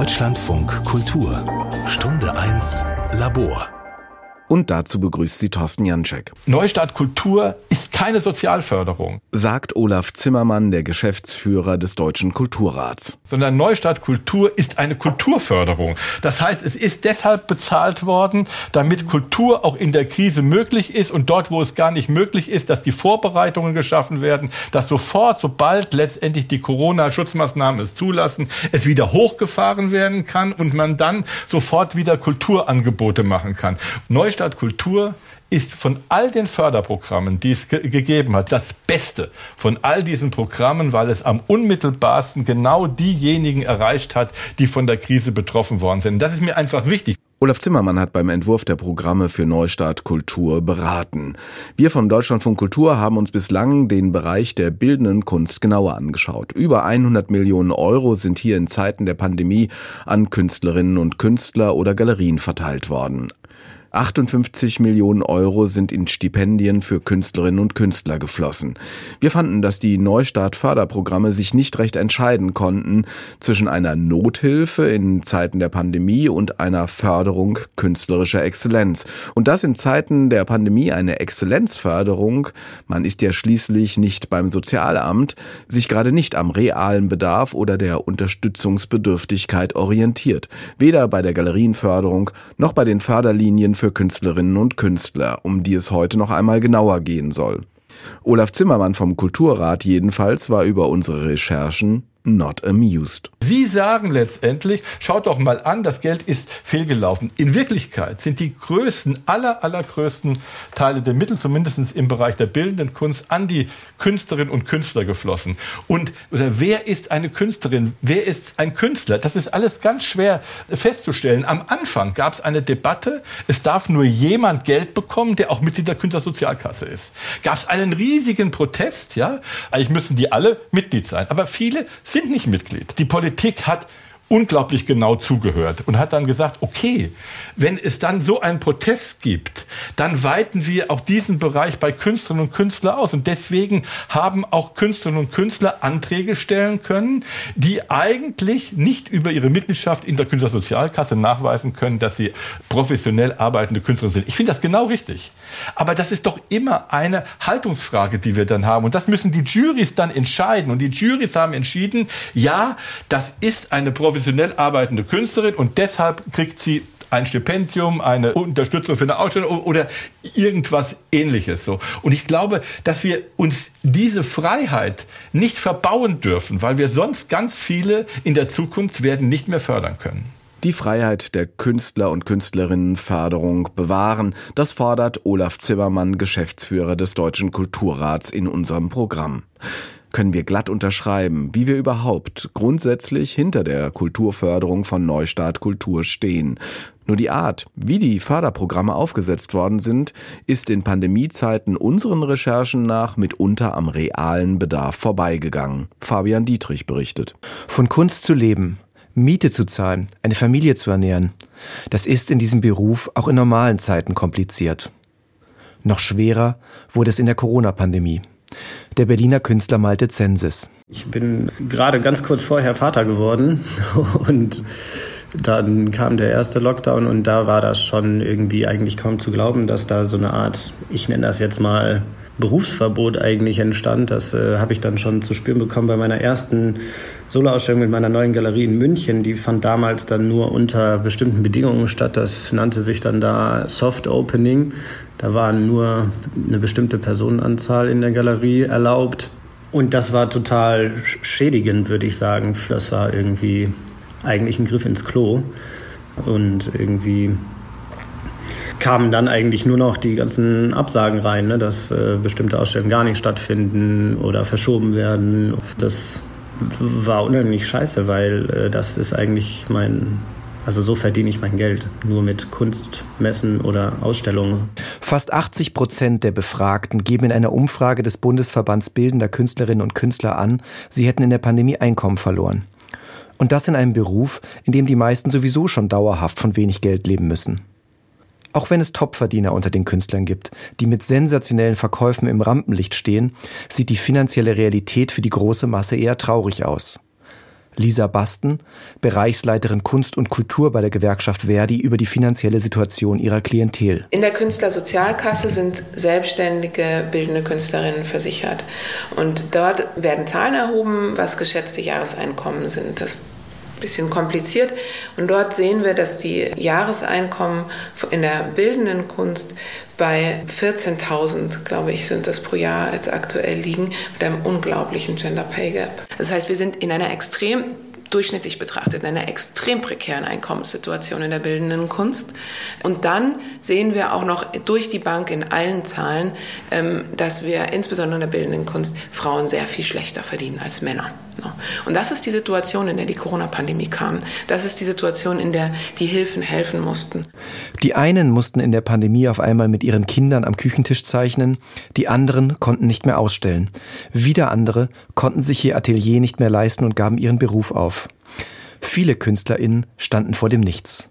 Deutschlandfunk Kultur Stunde 1 Labor und dazu begrüßt sie Thorsten Janczek. Neustart Kultur ist keine Sozialförderung, sagt Olaf Zimmermann, der Geschäftsführer des Deutschen Kulturrats. Sondern Neustart Kultur ist eine Kulturförderung. Das heißt, es ist deshalb bezahlt worden, damit Kultur auch in der Krise möglich ist und dort, wo es gar nicht möglich ist, dass die Vorbereitungen geschaffen werden, dass sofort, sobald letztendlich die Corona-Schutzmaßnahmen es zulassen, es wieder hochgefahren werden kann und man dann sofort wieder Kulturangebote machen kann. Neustart Stadt Kultur ist von all den Förderprogrammen, die es ge gegeben hat, das Beste von all diesen Programmen, weil es am unmittelbarsten genau diejenigen erreicht hat, die von der Krise betroffen worden sind. Das ist mir einfach wichtig. Olaf Zimmermann hat beim Entwurf der Programme für Neustart Kultur beraten. Wir von Deutschlandfunk Kultur haben uns bislang den Bereich der bildenden Kunst genauer angeschaut. Über 100 Millionen Euro sind hier in Zeiten der Pandemie an Künstlerinnen und Künstler oder Galerien verteilt worden. 58 Millionen Euro sind in Stipendien für Künstlerinnen und Künstler geflossen. Wir fanden, dass die Neustart-Förderprogramme sich nicht recht entscheiden konnten zwischen einer Nothilfe in Zeiten der Pandemie und einer Förderung künstlerischer Exzellenz. Und das in Zeiten der Pandemie eine Exzellenzförderung, man ist ja schließlich nicht beim Sozialamt, sich gerade nicht am realen Bedarf oder der Unterstützungsbedürftigkeit orientiert. Weder bei der Galerienförderung noch bei den Förderlinien für Künstlerinnen und Künstler, um die es heute noch einmal genauer gehen soll. Olaf Zimmermann vom Kulturrat jedenfalls war über unsere Recherchen not amused. Sie sagen letztendlich, schaut doch mal an, das Geld ist fehlgelaufen. In Wirklichkeit sind die größten, aller, allergrößten Teile der Mittel, zumindest im Bereich der bildenden Kunst, an die Künstlerinnen und Künstler geflossen. Und oder wer ist eine Künstlerin? Wer ist ein Künstler? Das ist alles ganz schwer festzustellen. Am Anfang gab es eine Debatte, es darf nur jemand Geld bekommen, der auch Mitglied der Künstlersozialkasse ist. Gab es einen riesigen Protest, ja? Eigentlich müssen die alle Mitglied sein. Aber viele sind nicht Mitglied. Die Politik hat unglaublich genau zugehört und hat dann gesagt, okay, wenn es dann so einen Protest gibt, dann weiten wir auch diesen Bereich bei Künstlerinnen und Künstlern aus. Und deswegen haben auch Künstlerinnen und Künstler Anträge stellen können, die eigentlich nicht über ihre Mitgliedschaft in der Künstlersozialkasse nachweisen können, dass sie professionell arbeitende Künstler sind. Ich finde das genau richtig. Aber das ist doch immer eine Haltungsfrage, die wir dann haben. Und das müssen die Juries dann entscheiden. Und die Juries haben entschieden, ja, das ist eine professionelle professionell arbeitende Künstlerin und deshalb kriegt sie ein Stipendium, eine Unterstützung für eine Ausstellung oder irgendwas ähnliches so. Und ich glaube, dass wir uns diese Freiheit nicht verbauen dürfen, weil wir sonst ganz viele in der Zukunft werden nicht mehr fördern können. Die Freiheit der Künstler und Künstlerinnenförderung bewahren, das fordert Olaf Zimmermann, Geschäftsführer des Deutschen Kulturrats in unserem Programm können wir glatt unterschreiben, wie wir überhaupt grundsätzlich hinter der Kulturförderung von Neustart Kultur stehen. Nur die Art, wie die Förderprogramme aufgesetzt worden sind, ist in Pandemiezeiten unseren Recherchen nach mitunter am realen Bedarf vorbeigegangen. Fabian Dietrich berichtet. Von Kunst zu leben, Miete zu zahlen, eine Familie zu ernähren, das ist in diesem Beruf auch in normalen Zeiten kompliziert. Noch schwerer wurde es in der Corona-Pandemie der Berliner Künstler Malte Zensis. Ich bin gerade ganz kurz vorher Vater geworden und dann kam der erste Lockdown und da war das schon irgendwie eigentlich kaum zu glauben, dass da so eine Art, ich nenne das jetzt mal Berufsverbot eigentlich entstand. Das äh, habe ich dann schon zu spüren bekommen bei meiner ersten Soloausstellung mit meiner neuen Galerie in München. Die fand damals dann nur unter bestimmten Bedingungen statt. Das nannte sich dann da Soft Opening. Da waren nur eine bestimmte Personenanzahl in der Galerie erlaubt. Und das war total schädigend, würde ich sagen. Das war irgendwie eigentlich ein Griff ins Klo. Und irgendwie kamen dann eigentlich nur noch die ganzen Absagen rein, ne, dass äh, bestimmte Ausstellungen gar nicht stattfinden oder verschoben werden. Das war unheimlich scheiße, weil äh, das ist eigentlich mein, also so verdiene ich mein Geld, nur mit Kunstmessen oder Ausstellungen. Fast 80 Prozent der Befragten geben in einer Umfrage des Bundesverbands Bildender Künstlerinnen und Künstler an, sie hätten in der Pandemie Einkommen verloren. Und das in einem Beruf, in dem die meisten sowieso schon dauerhaft von wenig Geld leben müssen. Auch wenn es Topverdiener unter den Künstlern gibt, die mit sensationellen Verkäufen im Rampenlicht stehen, sieht die finanzielle Realität für die große Masse eher traurig aus. Lisa Basten, Bereichsleiterin Kunst und Kultur bei der Gewerkschaft Verdi, über die finanzielle Situation ihrer Klientel. In der Künstlersozialkasse sind selbstständige bildende Künstlerinnen versichert. Und dort werden Zahlen erhoben, was geschätzte Jahreseinkommen sind. Das bisschen kompliziert. Und dort sehen wir, dass die Jahreseinkommen in der bildenden Kunst bei 14.000, glaube ich, sind das pro Jahr jetzt aktuell liegen, mit einem unglaublichen Gender Pay Gap. Das heißt, wir sind in einer extrem durchschnittlich betrachtet in einer extrem prekären Einkommenssituation in der bildenden Kunst. Und dann sehen wir auch noch durch die Bank in allen Zahlen, ähm, dass wir insbesondere in der bildenden Kunst Frauen sehr viel schlechter verdienen als Männer. Und das ist die Situation, in der die Corona-Pandemie kam. Das ist die Situation, in der die Hilfen helfen mussten. Die einen mussten in der Pandemie auf einmal mit ihren Kindern am Küchentisch zeichnen, die anderen konnten nicht mehr ausstellen. Wieder andere konnten sich ihr Atelier nicht mehr leisten und gaben ihren Beruf auf. Viele KünstlerInnen standen vor dem Nichts.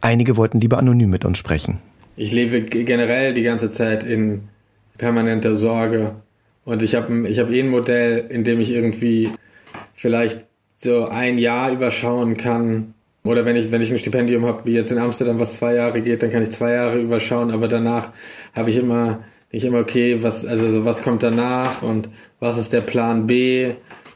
Einige wollten lieber anonym mit uns sprechen. Ich lebe generell die ganze Zeit in permanenter Sorge. Und ich habe ich hab eh ein Modell, in dem ich irgendwie vielleicht so ein Jahr überschauen kann. Oder wenn ich, wenn ich ein Stipendium habe, wie jetzt in Amsterdam, was zwei Jahre geht, dann kann ich zwei Jahre überschauen, aber danach habe ich immer, nicht immer, okay, was, also was kommt danach und was ist der Plan B,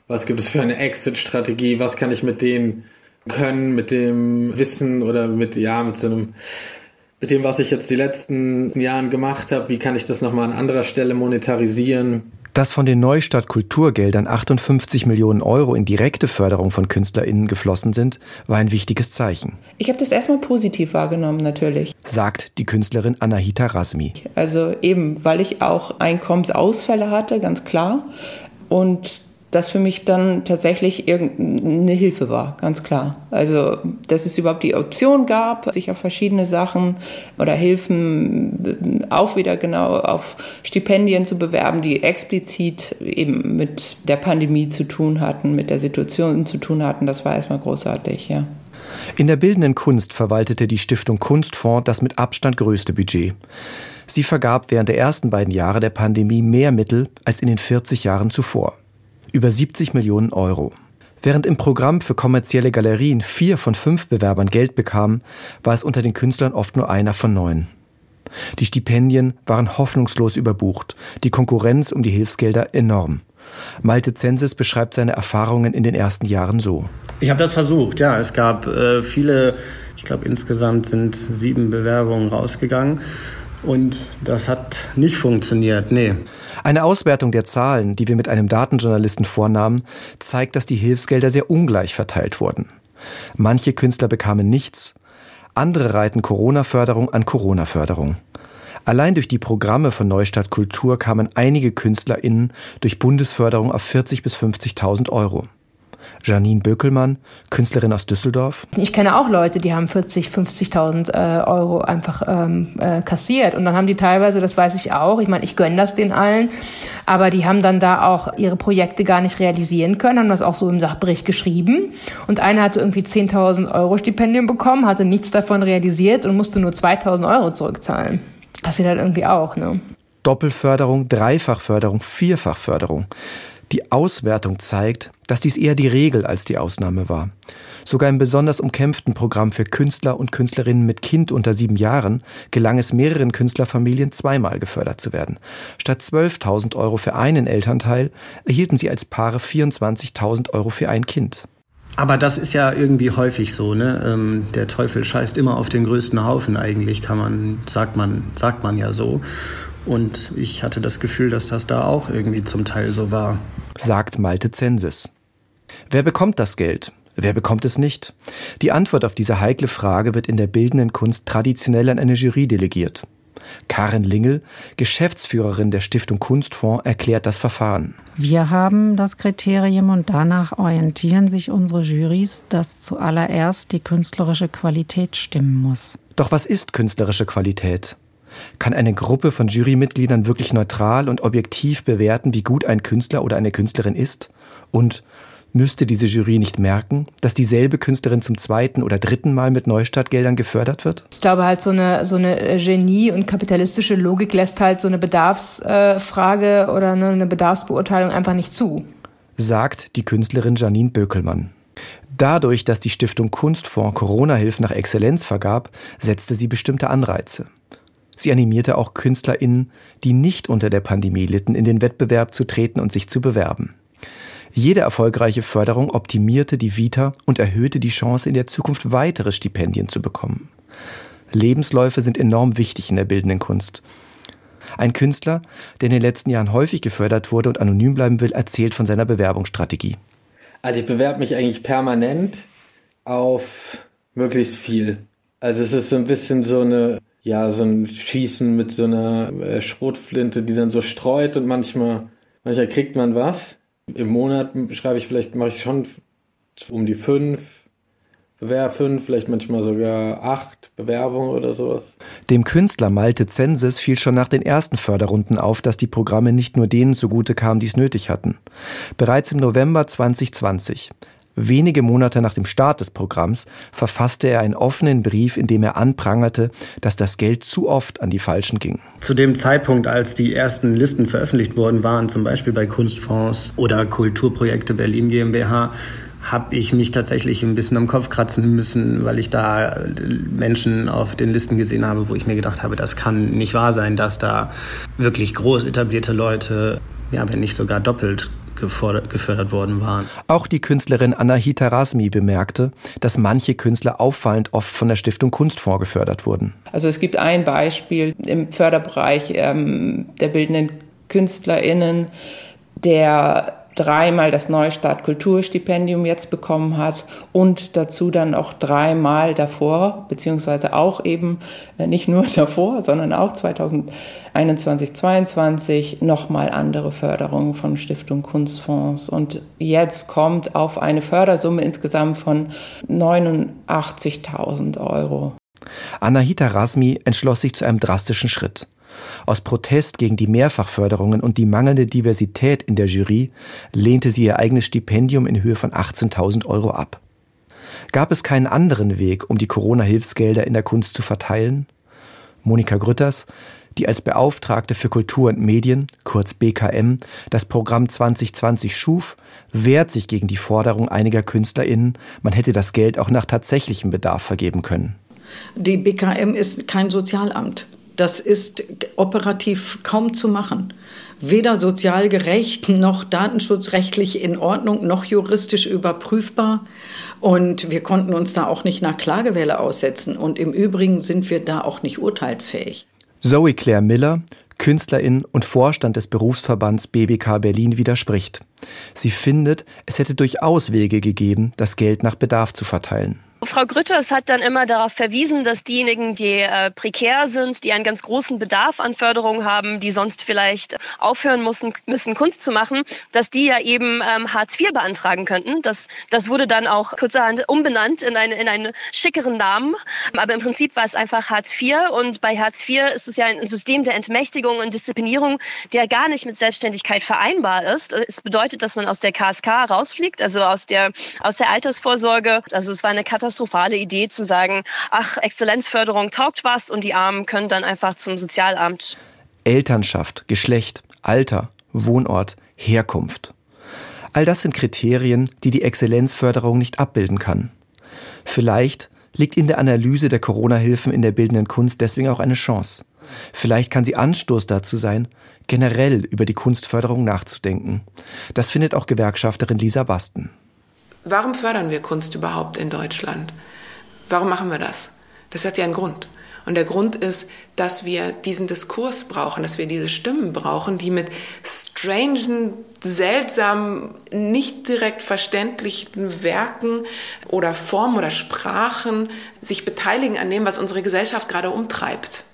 was gibt es für eine Exit-Strategie, was kann ich mit denen können, mit dem Wissen oder mit, ja, mit so einem, mit dem, was ich jetzt die letzten Jahren gemacht habe, wie kann ich das nochmal an anderer Stelle monetarisieren? Dass von den Neustadt Kulturgeldern 58 Millionen Euro in direkte Förderung von KünstlerInnen geflossen sind, war ein wichtiges Zeichen. Ich habe das erstmal positiv wahrgenommen, natürlich. Sagt die Künstlerin Anahita Rasmi. Also eben, weil ich auch Einkommensausfälle hatte, ganz klar. Und das für mich dann tatsächlich irgendeine Hilfe war, ganz klar. Also, dass es überhaupt die Option gab, sich auf verschiedene Sachen oder Hilfen auch wieder genau auf Stipendien zu bewerben, die explizit eben mit der Pandemie zu tun hatten, mit der Situation zu tun hatten, das war erstmal großartig, ja. In der bildenden Kunst verwaltete die Stiftung Kunstfonds das mit Abstand größte Budget. Sie vergab während der ersten beiden Jahre der Pandemie mehr Mittel als in den 40 Jahren zuvor über 70 Millionen Euro. Während im Programm für kommerzielle Galerien vier von fünf Bewerbern Geld bekamen, war es unter den Künstlern oft nur einer von neun. Die Stipendien waren hoffnungslos überbucht, die Konkurrenz um die Hilfsgelder enorm. Malte Zensis beschreibt seine Erfahrungen in den ersten Jahren so. Ich habe das versucht, ja. Es gab äh, viele, ich glaube insgesamt sind sieben Bewerbungen rausgegangen. Und das hat nicht funktioniert, nee. Eine Auswertung der Zahlen, die wir mit einem Datenjournalisten vornahmen, zeigt, dass die Hilfsgelder sehr ungleich verteilt wurden. Manche Künstler bekamen nichts, andere reiten Corona-Förderung an Corona-Förderung. Allein durch die Programme von Neustadt Kultur kamen einige KünstlerInnen durch Bundesförderung auf 40.000 bis 50.000 Euro. Janine Böckelmann, Künstlerin aus Düsseldorf. Ich kenne auch Leute, die haben 40, 50.000 äh, Euro einfach ähm, äh, kassiert. Und dann haben die teilweise, das weiß ich auch, ich meine, ich gönne das den allen, aber die haben dann da auch ihre Projekte gar nicht realisieren können, haben das auch so im Sachbericht geschrieben. Und einer hatte irgendwie 10.000 Euro Stipendium bekommen, hatte nichts davon realisiert und musste nur 2.000 Euro zurückzahlen. Passiert halt irgendwie auch, ne? Doppelförderung, Dreifachförderung, Vierfachförderung. Die Auswertung zeigt, dass dies eher die Regel als die Ausnahme war. Sogar im besonders umkämpften Programm für Künstler und Künstlerinnen mit Kind unter sieben Jahren gelang es mehreren Künstlerfamilien zweimal gefördert zu werden. Statt 12.000 Euro für einen Elternteil erhielten sie als Paare 24.000 Euro für ein Kind. Aber das ist ja irgendwie häufig so, ne? Ähm, der Teufel scheißt immer auf den größten Haufen eigentlich, kann man, sagt man, sagt man ja so. Und ich hatte das Gefühl, dass das da auch irgendwie zum Teil so war. Sagt Malte Zensis. Wer bekommt das Geld? Wer bekommt es nicht? Die Antwort auf diese heikle Frage wird in der bildenden Kunst traditionell an eine Jury delegiert. Karin Lingel, Geschäftsführerin der Stiftung Kunstfonds, erklärt das Verfahren. Wir haben das Kriterium und danach orientieren sich unsere Jurys, dass zuallererst die künstlerische Qualität stimmen muss. Doch was ist künstlerische Qualität? Kann eine Gruppe von Jurymitgliedern wirklich neutral und objektiv bewerten, wie gut ein Künstler oder eine Künstlerin ist? Und müsste diese Jury nicht merken, dass dieselbe Künstlerin zum zweiten oder dritten Mal mit Neustartgeldern gefördert wird? Ich glaube halt so eine, so eine Genie- und kapitalistische Logik lässt halt so eine Bedarfsfrage äh, oder eine Bedarfsbeurteilung einfach nicht zu. Sagt die Künstlerin Janine Bökelmann. Dadurch, dass die Stiftung Kunstfonds Corona-Hilfen nach Exzellenz vergab, setzte sie bestimmte Anreize. Sie animierte auch KünstlerInnen, die nicht unter der Pandemie litten, in den Wettbewerb zu treten und sich zu bewerben. Jede erfolgreiche Förderung optimierte die Vita und erhöhte die Chance, in der Zukunft weitere Stipendien zu bekommen. Lebensläufe sind enorm wichtig in der bildenden Kunst. Ein Künstler, der in den letzten Jahren häufig gefördert wurde und anonym bleiben will, erzählt von seiner Bewerbungsstrategie. Also ich bewerbe mich eigentlich permanent auf möglichst viel. Also es ist so ein bisschen so eine, ja, so ein Schießen mit so einer äh, Schrotflinte, die dann so streut und manchmal, manchmal kriegt man was. Im Monat schreibe ich vielleicht, mache ich schon um die fünf, Bewerber fünf, vielleicht manchmal sogar acht Bewerbungen oder sowas. Dem Künstler Malte Zensis fiel schon nach den ersten Förderrunden auf, dass die Programme nicht nur denen zugute kamen, die es nötig hatten. Bereits im November 2020, wenige Monate nach dem Start des Programms, verfasste er einen offenen Brief, in dem er anprangerte, dass das Geld zu oft an die Falschen ging. Zu dem Zeitpunkt, als die ersten Listen veröffentlicht worden waren, zum Beispiel bei Kunstfonds oder Kulturprojekte Berlin GmbH, habe ich mich tatsächlich ein bisschen am Kopf kratzen müssen, weil ich da Menschen auf den Listen gesehen habe, wo ich mir gedacht habe, das kann nicht wahr sein, dass da wirklich groß etablierte Leute, ja, wenn nicht sogar doppelt gefördert worden waren. Auch die Künstlerin Anahita Rasmi bemerkte, dass manche Künstler auffallend oft von der Stiftung Kunstfonds gefördert wurden. Also es gibt ein Beispiel im Förderbereich ähm, der bildenden KünstlerInnen, der dreimal das Neustart Kulturstipendium jetzt bekommen hat und dazu dann auch dreimal davor, beziehungsweise auch eben äh, nicht nur davor, sondern auch 2021, 2022 nochmal andere Förderungen von Stiftung Kunstfonds. Und jetzt kommt auf eine Fördersumme insgesamt von 89.000 Euro. Anahita Rasmi entschloss sich zu einem drastischen Schritt. Aus Protest gegen die Mehrfachförderungen und die mangelnde Diversität in der Jury lehnte sie ihr eigenes Stipendium in Höhe von 18.000 Euro ab. Gab es keinen anderen Weg, um die Corona-Hilfsgelder in der Kunst zu verteilen? Monika Grütters, die als Beauftragte für Kultur und Medien, kurz BKM, das Programm 2020 schuf, wehrt sich gegen die Forderung einiger KünstlerInnen, man hätte das Geld auch nach tatsächlichem Bedarf vergeben können. Die BKM ist kein Sozialamt. Das ist operativ kaum zu machen. Weder sozial gerecht, noch datenschutzrechtlich in Ordnung, noch juristisch überprüfbar. Und wir konnten uns da auch nicht nach Klagewelle aussetzen. Und im Übrigen sind wir da auch nicht urteilsfähig. Zoe Claire Miller, Künstlerin und Vorstand des Berufsverbands BBK Berlin widerspricht. Sie findet, es hätte durchaus Wege gegeben, das Geld nach Bedarf zu verteilen. Frau Grütters hat dann immer darauf verwiesen, dass diejenigen, die äh, prekär sind, die einen ganz großen Bedarf an Förderung haben, die sonst vielleicht aufhören müssen, müssen Kunst zu machen, dass die ja eben ähm, Hartz IV beantragen könnten. Das, das wurde dann auch kurzerhand umbenannt in, eine, in einen schickeren Namen. Aber im Prinzip war es einfach Hartz IV. Und bei Hartz IV ist es ja ein System der Entmächtigung und Disziplinierung, der gar nicht mit Selbstständigkeit vereinbar ist. Es bedeutet, dass man aus der KSK rausfliegt, also aus der, aus der Altersvorsorge. Also es war eine Katastrophe katastrophale Idee zu sagen, ach, Exzellenzförderung taugt was und die Armen können dann einfach zum Sozialamt. Elternschaft, Geschlecht, Alter, Wohnort, Herkunft. All das sind Kriterien, die die Exzellenzförderung nicht abbilden kann. Vielleicht liegt in der Analyse der Corona-Hilfen in der bildenden Kunst deswegen auch eine Chance. Vielleicht kann sie Anstoß dazu sein, generell über die Kunstförderung nachzudenken. Das findet auch Gewerkschafterin Lisa Basten. Warum fördern wir Kunst überhaupt in Deutschland? Warum machen wir das? Das hat ja einen Grund. Und der Grund ist, dass wir diesen Diskurs brauchen, dass wir diese Stimmen brauchen, die mit strangen, seltsamen, nicht direkt verständlichen Werken oder Formen oder Sprachen sich beteiligen an dem, was unsere Gesellschaft gerade umtreibt.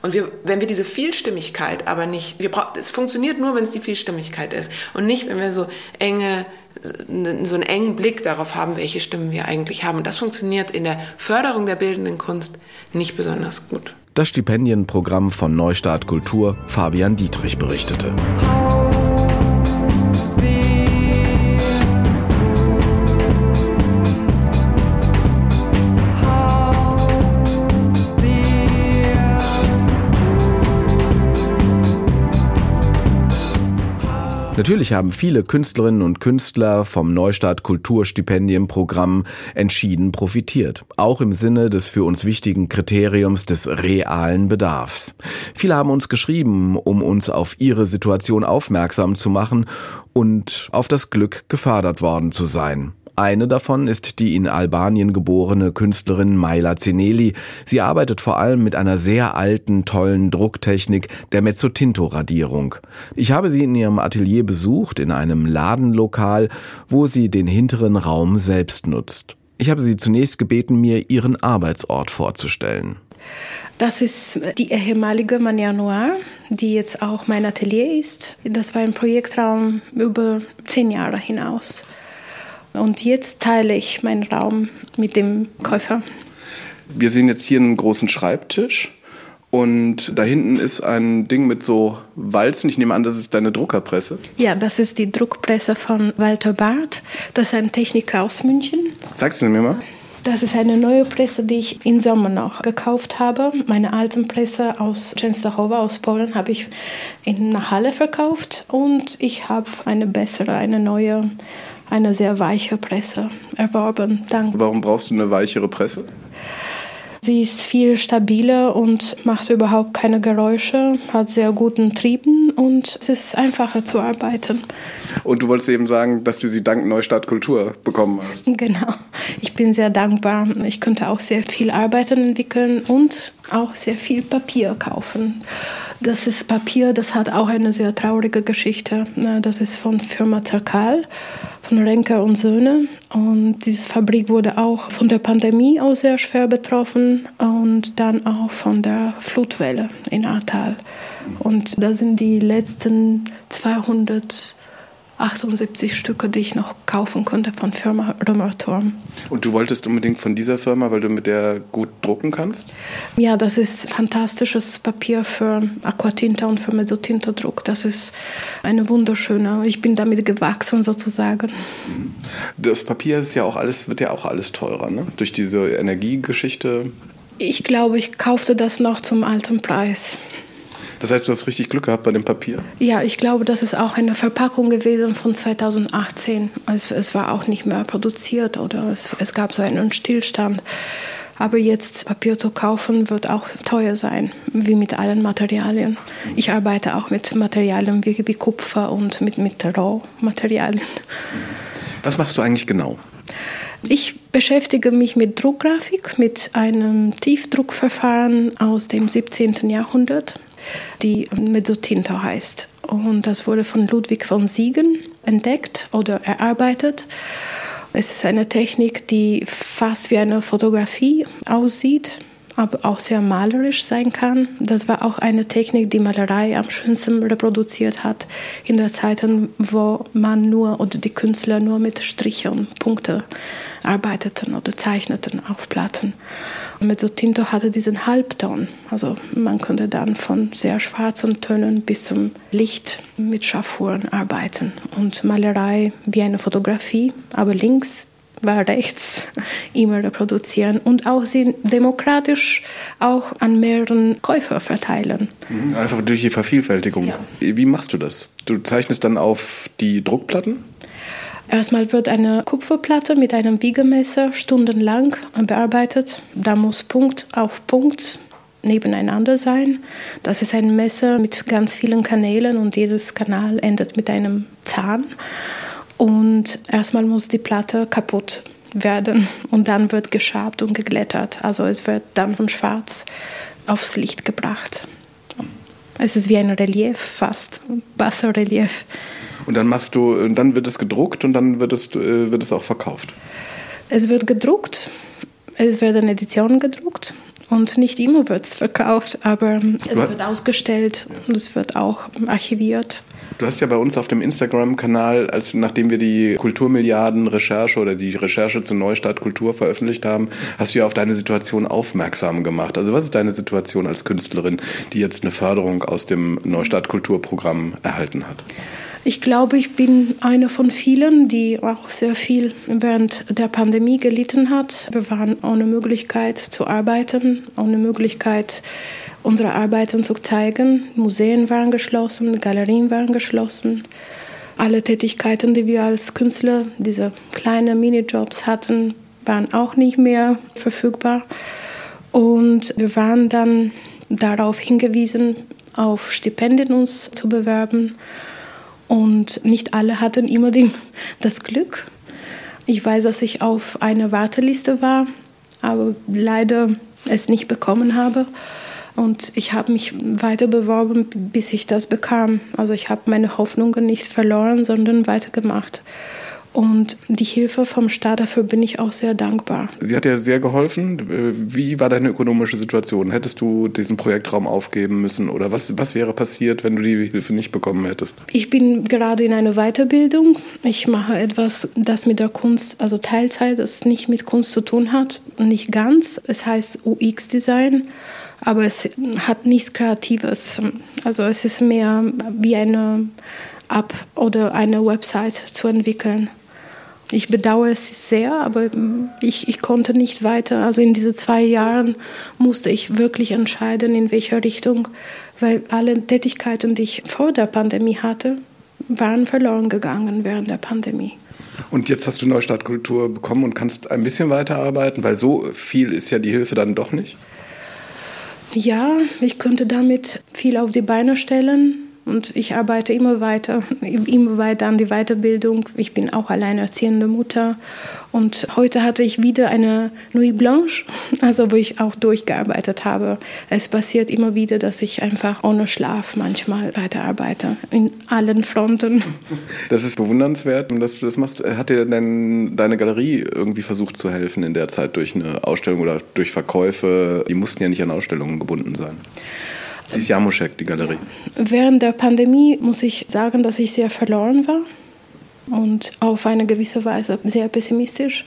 Und wir, wenn wir diese Vielstimmigkeit aber nicht, wir es funktioniert nur, wenn es die Vielstimmigkeit ist und nicht, wenn wir so enge so einen engen Blick darauf haben, welche Stimmen wir eigentlich haben. Und das funktioniert in der Förderung der bildenden Kunst nicht besonders gut. Das Stipendienprogramm von Neustart Kultur, Fabian Dietrich berichtete. Natürlich haben viele Künstlerinnen und Künstler vom Neustart Kulturstipendienprogramm entschieden profitiert, auch im Sinne des für uns wichtigen Kriteriums des realen Bedarfs. Viele haben uns geschrieben, um uns auf ihre Situation aufmerksam zu machen und auf das Glück gefördert worden zu sein. Eine davon ist die in Albanien geborene Künstlerin Maila Zineli. Sie arbeitet vor allem mit einer sehr alten, tollen Drucktechnik der Mezzotinto-Radierung. Ich habe sie in ihrem Atelier besucht, in einem Ladenlokal, wo sie den hinteren Raum selbst nutzt. Ich habe sie zunächst gebeten, mir ihren Arbeitsort vorzustellen. Das ist die ehemalige Mania Noir, die jetzt auch mein Atelier ist. Das war ein Projektraum über zehn Jahre hinaus. Und jetzt teile ich meinen Raum mit dem Käufer. Wir sehen jetzt hier einen großen Schreibtisch. Und da hinten ist ein Ding mit so Walzen. Ich nehme an, das ist deine Druckerpresse. Ja, das ist die Druckpresse von Walter Barth. Das ist ein Techniker aus München. Sagst du mir mal? Das ist eine neue Presse, die ich im Sommer noch gekauft habe. Meine alten Presse aus Częstochowa, aus Polen, habe ich in Halle verkauft. Und ich habe eine bessere, eine neue eine sehr weiche Presse erworben. Dank. Warum brauchst du eine weichere Presse? Sie ist viel stabiler und macht überhaupt keine Geräusche, hat sehr guten Trieben und es ist einfacher zu arbeiten. Und du wolltest eben sagen, dass du sie dank Neustart Kultur bekommen hast. Genau. Ich bin sehr dankbar. Ich könnte auch sehr viel Arbeiten entwickeln und auch sehr viel Papier kaufen. Das ist Papier, das hat auch eine sehr traurige Geschichte. Das ist von Firma Zerkal von Renker und Söhne. Und diese Fabrik wurde auch von der Pandemie auch sehr schwer betroffen und dann auch von der Flutwelle in Ahrtal. Und da sind die letzten 200 78 Stücke, die ich noch kaufen konnte von Firma Römerturm. Und du wolltest unbedingt von dieser Firma, weil du mit der gut drucken kannst? Ja, das ist fantastisches Papier für Aquatinta und für Mezzotinto-Druck. Das ist eine wunderschöne. Ich bin damit gewachsen sozusagen. Das Papier ist ja auch alles, wird ja auch alles teurer, ne? Durch diese Energiegeschichte. Ich glaube, ich kaufte das noch zum alten Preis. Das heißt, du hast richtig Glück gehabt bei dem Papier? Ja, ich glaube, das ist auch eine Verpackung gewesen von 2018. Also es war auch nicht mehr produziert oder es, es gab so einen Stillstand. Aber jetzt Papier zu kaufen wird auch teuer sein, wie mit allen Materialien. Ich arbeite auch mit Materialien wie, wie Kupfer und mit, mit Rohmaterialien. Was machst du eigentlich genau? Ich beschäftige mich mit Druckgrafik, mit einem Tiefdruckverfahren aus dem 17. Jahrhundert die Mezzotinto heißt. Und das wurde von Ludwig von Siegen entdeckt oder erarbeitet. Es ist eine Technik, die fast wie eine Fotografie aussieht, aber auch sehr malerisch sein kann. Das war auch eine Technik, die Malerei am schönsten reproduziert hat in der Zeit, wo man nur oder die Künstler nur mit Striche und Punkte arbeiteten oder zeichneten auf Platten. Und Mezzotinto hatte diesen Halbton, also man konnte dann von sehr schwarzen Tönen bis zum Licht mit Schraffuren arbeiten und Malerei wie eine Fotografie, aber links war rechts immer reproduzieren und auch sie demokratisch auch an mehreren Käufer verteilen. Mhm, einfach durch die Vervielfältigung. Ja. Wie machst du das? Du zeichnest dann auf die Druckplatten? Erstmal wird eine Kupferplatte mit einem Wiegemesser stundenlang bearbeitet. Da muss Punkt auf Punkt nebeneinander sein. Das ist ein Messer mit ganz vielen Kanälen und jedes Kanal endet mit einem Zahn. Und erstmal muss die Platte kaputt werden und dann wird geschabt und geglättert. Also es wird dann von schwarz aufs Licht gebracht. Es ist wie ein Relief fast, Basserrelief. Und dann machst du, dann wird es gedruckt und dann wird es, äh, wird es auch verkauft. Es wird gedruckt, es werden Editionen gedruckt und nicht immer wird es verkauft, aber es wird ausgestellt und es wird auch archiviert. Du hast ja bei uns auf dem Instagram-Kanal, als nachdem wir die Kulturmilliarden-Recherche oder die Recherche zur Neustart Kultur veröffentlicht haben, hast du ja auf deine Situation aufmerksam gemacht. Also was ist deine Situation als Künstlerin, die jetzt eine Förderung aus dem Neustart Kulturprogramm erhalten hat? Ich glaube, ich bin eine von vielen, die auch sehr viel während der Pandemie gelitten hat. Wir waren ohne Möglichkeit zu arbeiten, ohne Möglichkeit, unsere Arbeiten zu zeigen. Museen waren geschlossen, Galerien waren geschlossen. Alle Tätigkeiten, die wir als Künstler, diese kleinen Minijobs hatten, waren auch nicht mehr verfügbar. Und wir waren dann darauf hingewiesen, auf Stipendien uns zu bewerben. Und nicht alle hatten immer den, das Glück. Ich weiß, dass ich auf einer Warteliste war, aber leider es nicht bekommen habe. Und ich habe mich weiter beworben, bis ich das bekam. Also ich habe meine Hoffnungen nicht verloren, sondern weitergemacht. Und die Hilfe vom Staat, dafür bin ich auch sehr dankbar. Sie hat ja sehr geholfen. Wie war deine ökonomische Situation? Hättest du diesen Projektraum aufgeben müssen? Oder was, was wäre passiert, wenn du die Hilfe nicht bekommen hättest? Ich bin gerade in einer Weiterbildung. Ich mache etwas, das mit der Kunst, also Teilzeit, das nicht mit Kunst zu tun hat. Nicht ganz. Es heißt UX-Design aber es hat nichts Kreatives. Also es ist mehr wie eine App oder eine Website zu entwickeln. Ich bedauere es sehr, aber ich, ich konnte nicht weiter. Also in diesen zwei Jahren musste ich wirklich entscheiden, in welche Richtung, weil alle Tätigkeiten, die ich vor der Pandemie hatte, waren verloren gegangen während der Pandemie. Und jetzt hast du Neustart Kultur bekommen und kannst ein bisschen weiterarbeiten, weil so viel ist ja die Hilfe dann doch nicht. Ja, ich könnte damit viel auf die Beine stellen. Und ich arbeite immer weiter, immer weiter an die Weiterbildung. Ich bin auch alleinerziehende Mutter. Und heute hatte ich wieder eine Nuit Blanche, also wo ich auch durchgearbeitet habe. Es passiert immer wieder, dass ich einfach ohne Schlaf manchmal weiterarbeite, in allen Fronten. Das ist bewundernswert, dass du das machst. Hat dir denn deine Galerie irgendwie versucht zu helfen in der Zeit durch eine Ausstellung oder durch Verkäufe? Die mussten ja nicht an Ausstellungen gebunden sein. Die ist Jamuschek, die Galerie. Während der Pandemie muss ich sagen, dass ich sehr verloren war und auf eine gewisse Weise sehr pessimistisch.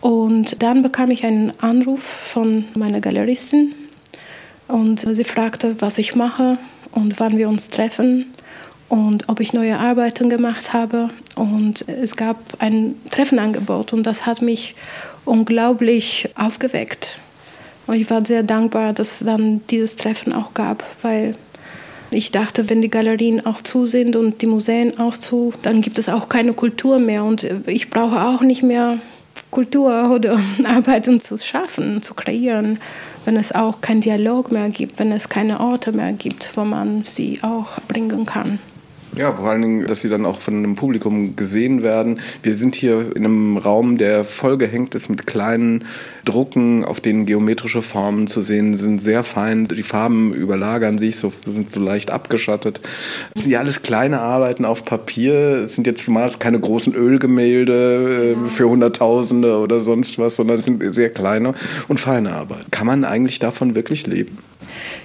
Und dann bekam ich einen Anruf von meiner Galeristin und sie fragte, was ich mache und wann wir uns treffen und ob ich neue Arbeiten gemacht habe. Und es gab ein Treffenangebot und das hat mich unglaublich aufgeweckt. Und ich war sehr dankbar, dass es dann dieses Treffen auch gab, weil ich dachte, wenn die Galerien auch zu sind und die Museen auch zu, dann gibt es auch keine Kultur mehr. Und ich brauche auch nicht mehr Kultur oder Arbeiten zu schaffen, zu kreieren, wenn es auch keinen Dialog mehr gibt, wenn es keine Orte mehr gibt, wo man sie auch bringen kann. Ja, vor allen Dingen, dass sie dann auch von einem Publikum gesehen werden. Wir sind hier in einem Raum, der vollgehängt ist mit kleinen Drucken, auf denen geometrische Formen zu sehen sind, sehr fein. Die Farben überlagern sich, so, sind so leicht abgeschattet. Das sind ja alles kleine Arbeiten auf Papier. Es sind jetzt zumal keine großen Ölgemälde äh, für Hunderttausende oder sonst was, sondern es sind sehr kleine und feine Arbeiten. Kann man eigentlich davon wirklich leben?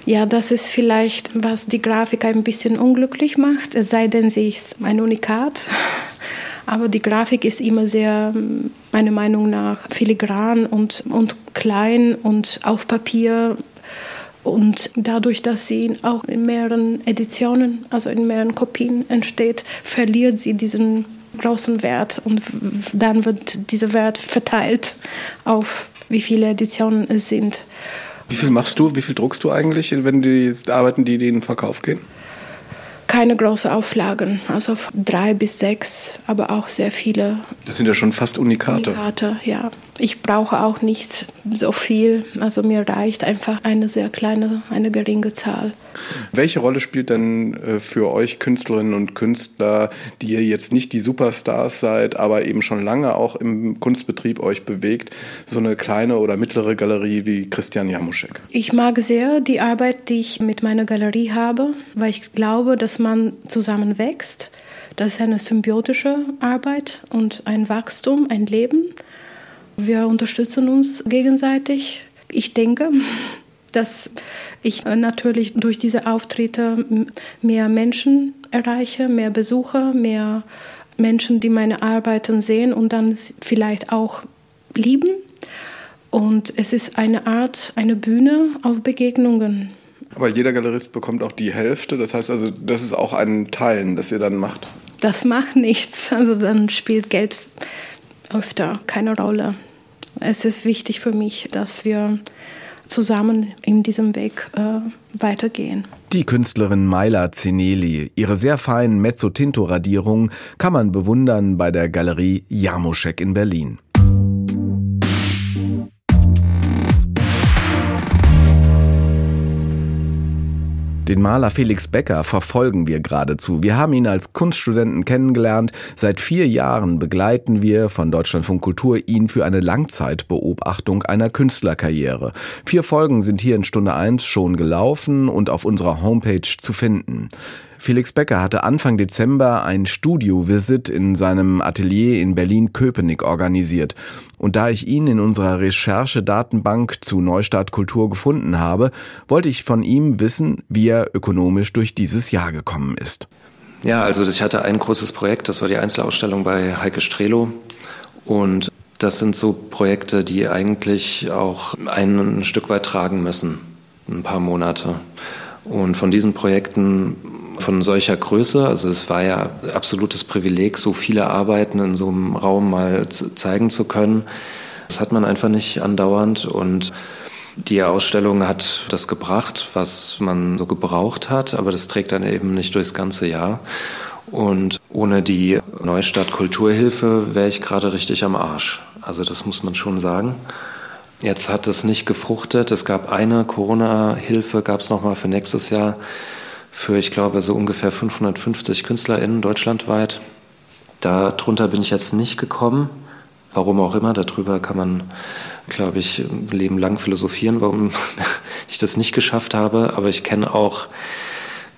Ja, das ist vielleicht, was die Grafik ein bisschen unglücklich macht, es sei denn, sie ist ein Unikat. Aber die Grafik ist immer sehr, meiner Meinung nach, filigran und, und klein und auf Papier. Und dadurch, dass sie auch in mehreren Editionen, also in mehreren Kopien entsteht, verliert sie diesen großen Wert. Und dann wird dieser Wert verteilt auf wie viele Editionen es sind. Wie viel machst du, wie viel druckst du eigentlich, wenn die Arbeiten, die in den Verkauf gehen? Keine großen Auflagen, also drei bis sechs, aber auch sehr viele. Das sind ja schon fast Unikate. Unikate, ja. Ich brauche auch nicht so viel, also mir reicht einfach eine sehr kleine, eine geringe Zahl. Welche Rolle spielt denn äh, für euch Künstlerinnen und Künstler, die ihr jetzt nicht die Superstars seid, aber eben schon lange auch im Kunstbetrieb euch bewegt, so eine kleine oder mittlere Galerie wie Christian Jamuschek? Ich mag sehr die Arbeit, die ich mit meiner Galerie habe, weil ich glaube, dass man zusammen wächst. Das ist eine symbiotische Arbeit und ein Wachstum, ein Leben. Wir unterstützen uns gegenseitig. Ich denke, dass ich natürlich durch diese Auftritte mehr Menschen erreiche, mehr Besucher, mehr Menschen, die meine Arbeiten sehen und dann vielleicht auch lieben. Und es ist eine Art, eine Bühne auf Begegnungen. Aber jeder Galerist bekommt auch die Hälfte. Das heißt also, das ist auch ein Teilen, das ihr dann macht. Das macht nichts. Also dann spielt Geld öfter keine Rolle. Es ist wichtig für mich, dass wir zusammen in diesem Weg äh, weitergehen. Die Künstlerin Maila Zineli, ihre sehr feinen Mezzotinto-Radierungen kann man bewundern bei der Galerie Jamoschek in Berlin. Den Maler Felix Becker verfolgen wir geradezu. Wir haben ihn als Kunststudenten kennengelernt. Seit vier Jahren begleiten wir von Deutschlandfunk Kultur ihn für eine Langzeitbeobachtung einer Künstlerkarriere. Vier Folgen sind hier in Stunde eins schon gelaufen und auf unserer Homepage zu finden. Felix Becker hatte Anfang Dezember ein Studio-Visit in seinem Atelier in Berlin-Köpenick organisiert. Und da ich ihn in unserer Recherche-Datenbank zu Neustart Kultur gefunden habe, wollte ich von ihm wissen, wie er ökonomisch durch dieses Jahr gekommen ist. Ja, also ich hatte ein großes Projekt, das war die Einzelausstellung bei Heike Strelo. Und das sind so Projekte, die eigentlich auch ein Stück weit tragen müssen, ein paar Monate. Und von diesen Projekten von solcher Größe, also es war ja absolutes Privileg, so viele Arbeiten in so einem Raum mal zeigen zu können. Das hat man einfach nicht andauernd und die Ausstellung hat das gebracht, was man so gebraucht hat, aber das trägt dann eben nicht durchs ganze Jahr. Und ohne die Neustadt Kulturhilfe wäre ich gerade richtig am Arsch. Also das muss man schon sagen. Jetzt hat es nicht gefruchtet. Es gab eine Corona-Hilfe, gab es nochmal für nächstes Jahr für, ich glaube, so ungefähr 550 KünstlerInnen deutschlandweit. Darunter bin ich jetzt nicht gekommen. Warum auch immer, darüber kann man, glaube ich, ein Leben lang philosophieren, warum ich das nicht geschafft habe. Aber ich kenne auch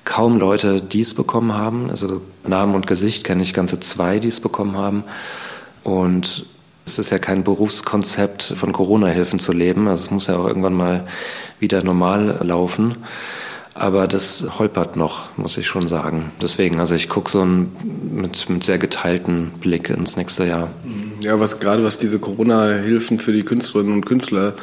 kaum Leute, die es bekommen haben. Also Namen und Gesicht kenne ich ganze zwei, die es bekommen haben. Und es ist ja kein Berufskonzept, von Corona-Hilfen zu leben. Also es muss ja auch irgendwann mal wieder normal laufen. Aber das holpert noch, muss ich schon sagen. Deswegen, also ich gucke so mit, mit sehr geteilten Blick ins nächste Jahr. Ja, was gerade was diese Corona-Hilfen für die Künstlerinnen und Künstler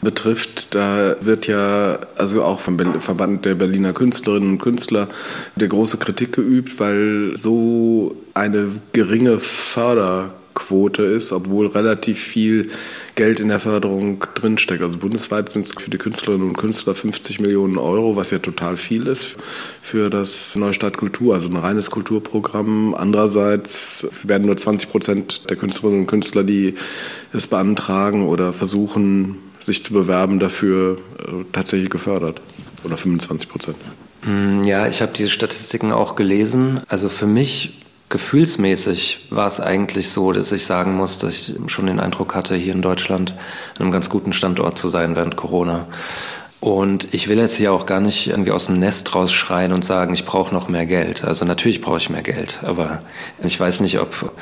betrifft, da wird ja also auch vom Verband der Berliner Künstlerinnen und Künstler der große Kritik geübt, weil so eine geringe Förder Quote ist, obwohl relativ viel Geld in der Förderung drinsteckt. Also bundesweit sind es für die Künstlerinnen und Künstler 50 Millionen Euro, was ja total viel ist für das Neustadt Kultur, also ein reines Kulturprogramm. Andererseits werden nur 20 Prozent der Künstlerinnen und Künstler, die es beantragen oder versuchen, sich zu bewerben, dafür äh, tatsächlich gefördert. Oder 25 Prozent. Mm, ja, ich habe diese Statistiken auch gelesen. Also für mich gefühlsmäßig war es eigentlich so, dass ich sagen muss, dass ich schon den Eindruck hatte, hier in Deutschland an einem ganz guten Standort zu sein während Corona. Und ich will jetzt hier auch gar nicht irgendwie aus dem Nest rausschreien und sagen, ich brauche noch mehr Geld. Also natürlich brauche ich mehr Geld, aber ich weiß nicht, ob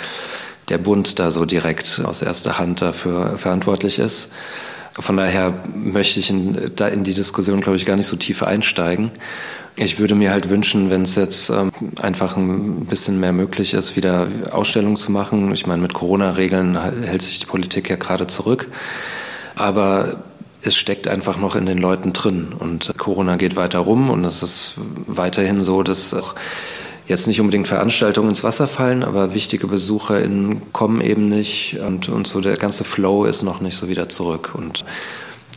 der Bund da so direkt aus erster Hand dafür verantwortlich ist. Von daher möchte ich in, da in die Diskussion, glaube ich, gar nicht so tief einsteigen. Ich würde mir halt wünschen, wenn es jetzt ähm, einfach ein bisschen mehr möglich ist, wieder Ausstellungen zu machen. Ich meine, mit Corona-Regeln hält sich die Politik ja gerade zurück. Aber es steckt einfach noch in den Leuten drin. Und Corona geht weiter rum und es ist weiterhin so, dass auch jetzt nicht unbedingt Veranstaltungen ins Wasser fallen, aber wichtige BesucherInnen kommen eben nicht und, und so der ganze Flow ist noch nicht so wieder zurück. Und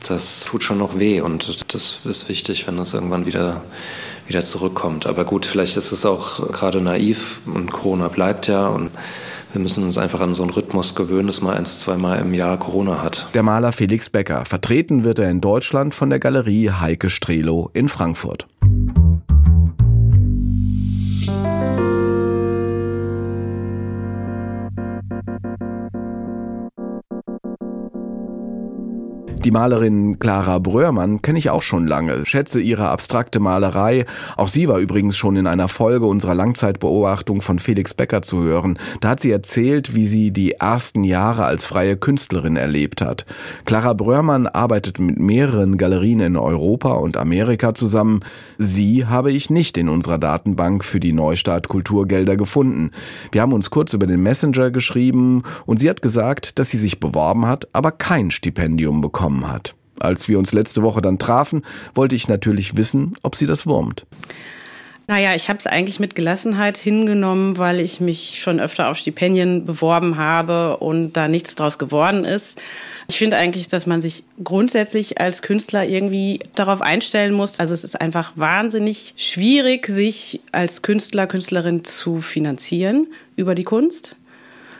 das tut schon noch weh und das ist wichtig, wenn das irgendwann wieder, wieder zurückkommt. Aber gut, vielleicht ist es auch gerade naiv und Corona bleibt ja und wir müssen uns einfach an so einen Rhythmus gewöhnen, dass man eins, zweimal im Jahr Corona hat. Der Maler Felix Becker. Vertreten wird er in Deutschland von der Galerie Heike Strelo in Frankfurt. Die Malerin Clara Bröhrmann kenne ich auch schon lange, schätze ihre abstrakte Malerei. Auch sie war übrigens schon in einer Folge unserer Langzeitbeobachtung von Felix Becker zu hören. Da hat sie erzählt, wie sie die ersten Jahre als freie Künstlerin erlebt hat. Clara Bröhrmann arbeitet mit mehreren Galerien in Europa und Amerika zusammen. Sie habe ich nicht in unserer Datenbank für die Neustart Kulturgelder gefunden. Wir haben uns kurz über den Messenger geschrieben und sie hat gesagt, dass sie sich beworben hat, aber kein Stipendium bekommen bekommen hat. Als wir uns letzte Woche dann trafen, wollte ich natürlich wissen, ob sie das wurmt. Naja, ich habe es eigentlich mit Gelassenheit hingenommen, weil ich mich schon öfter auf Stipendien beworben habe und da nichts draus geworden ist. Ich finde eigentlich, dass man sich grundsätzlich als Künstler irgendwie darauf einstellen muss. Also es ist einfach wahnsinnig schwierig, sich als Künstler, Künstlerin zu finanzieren über die Kunst.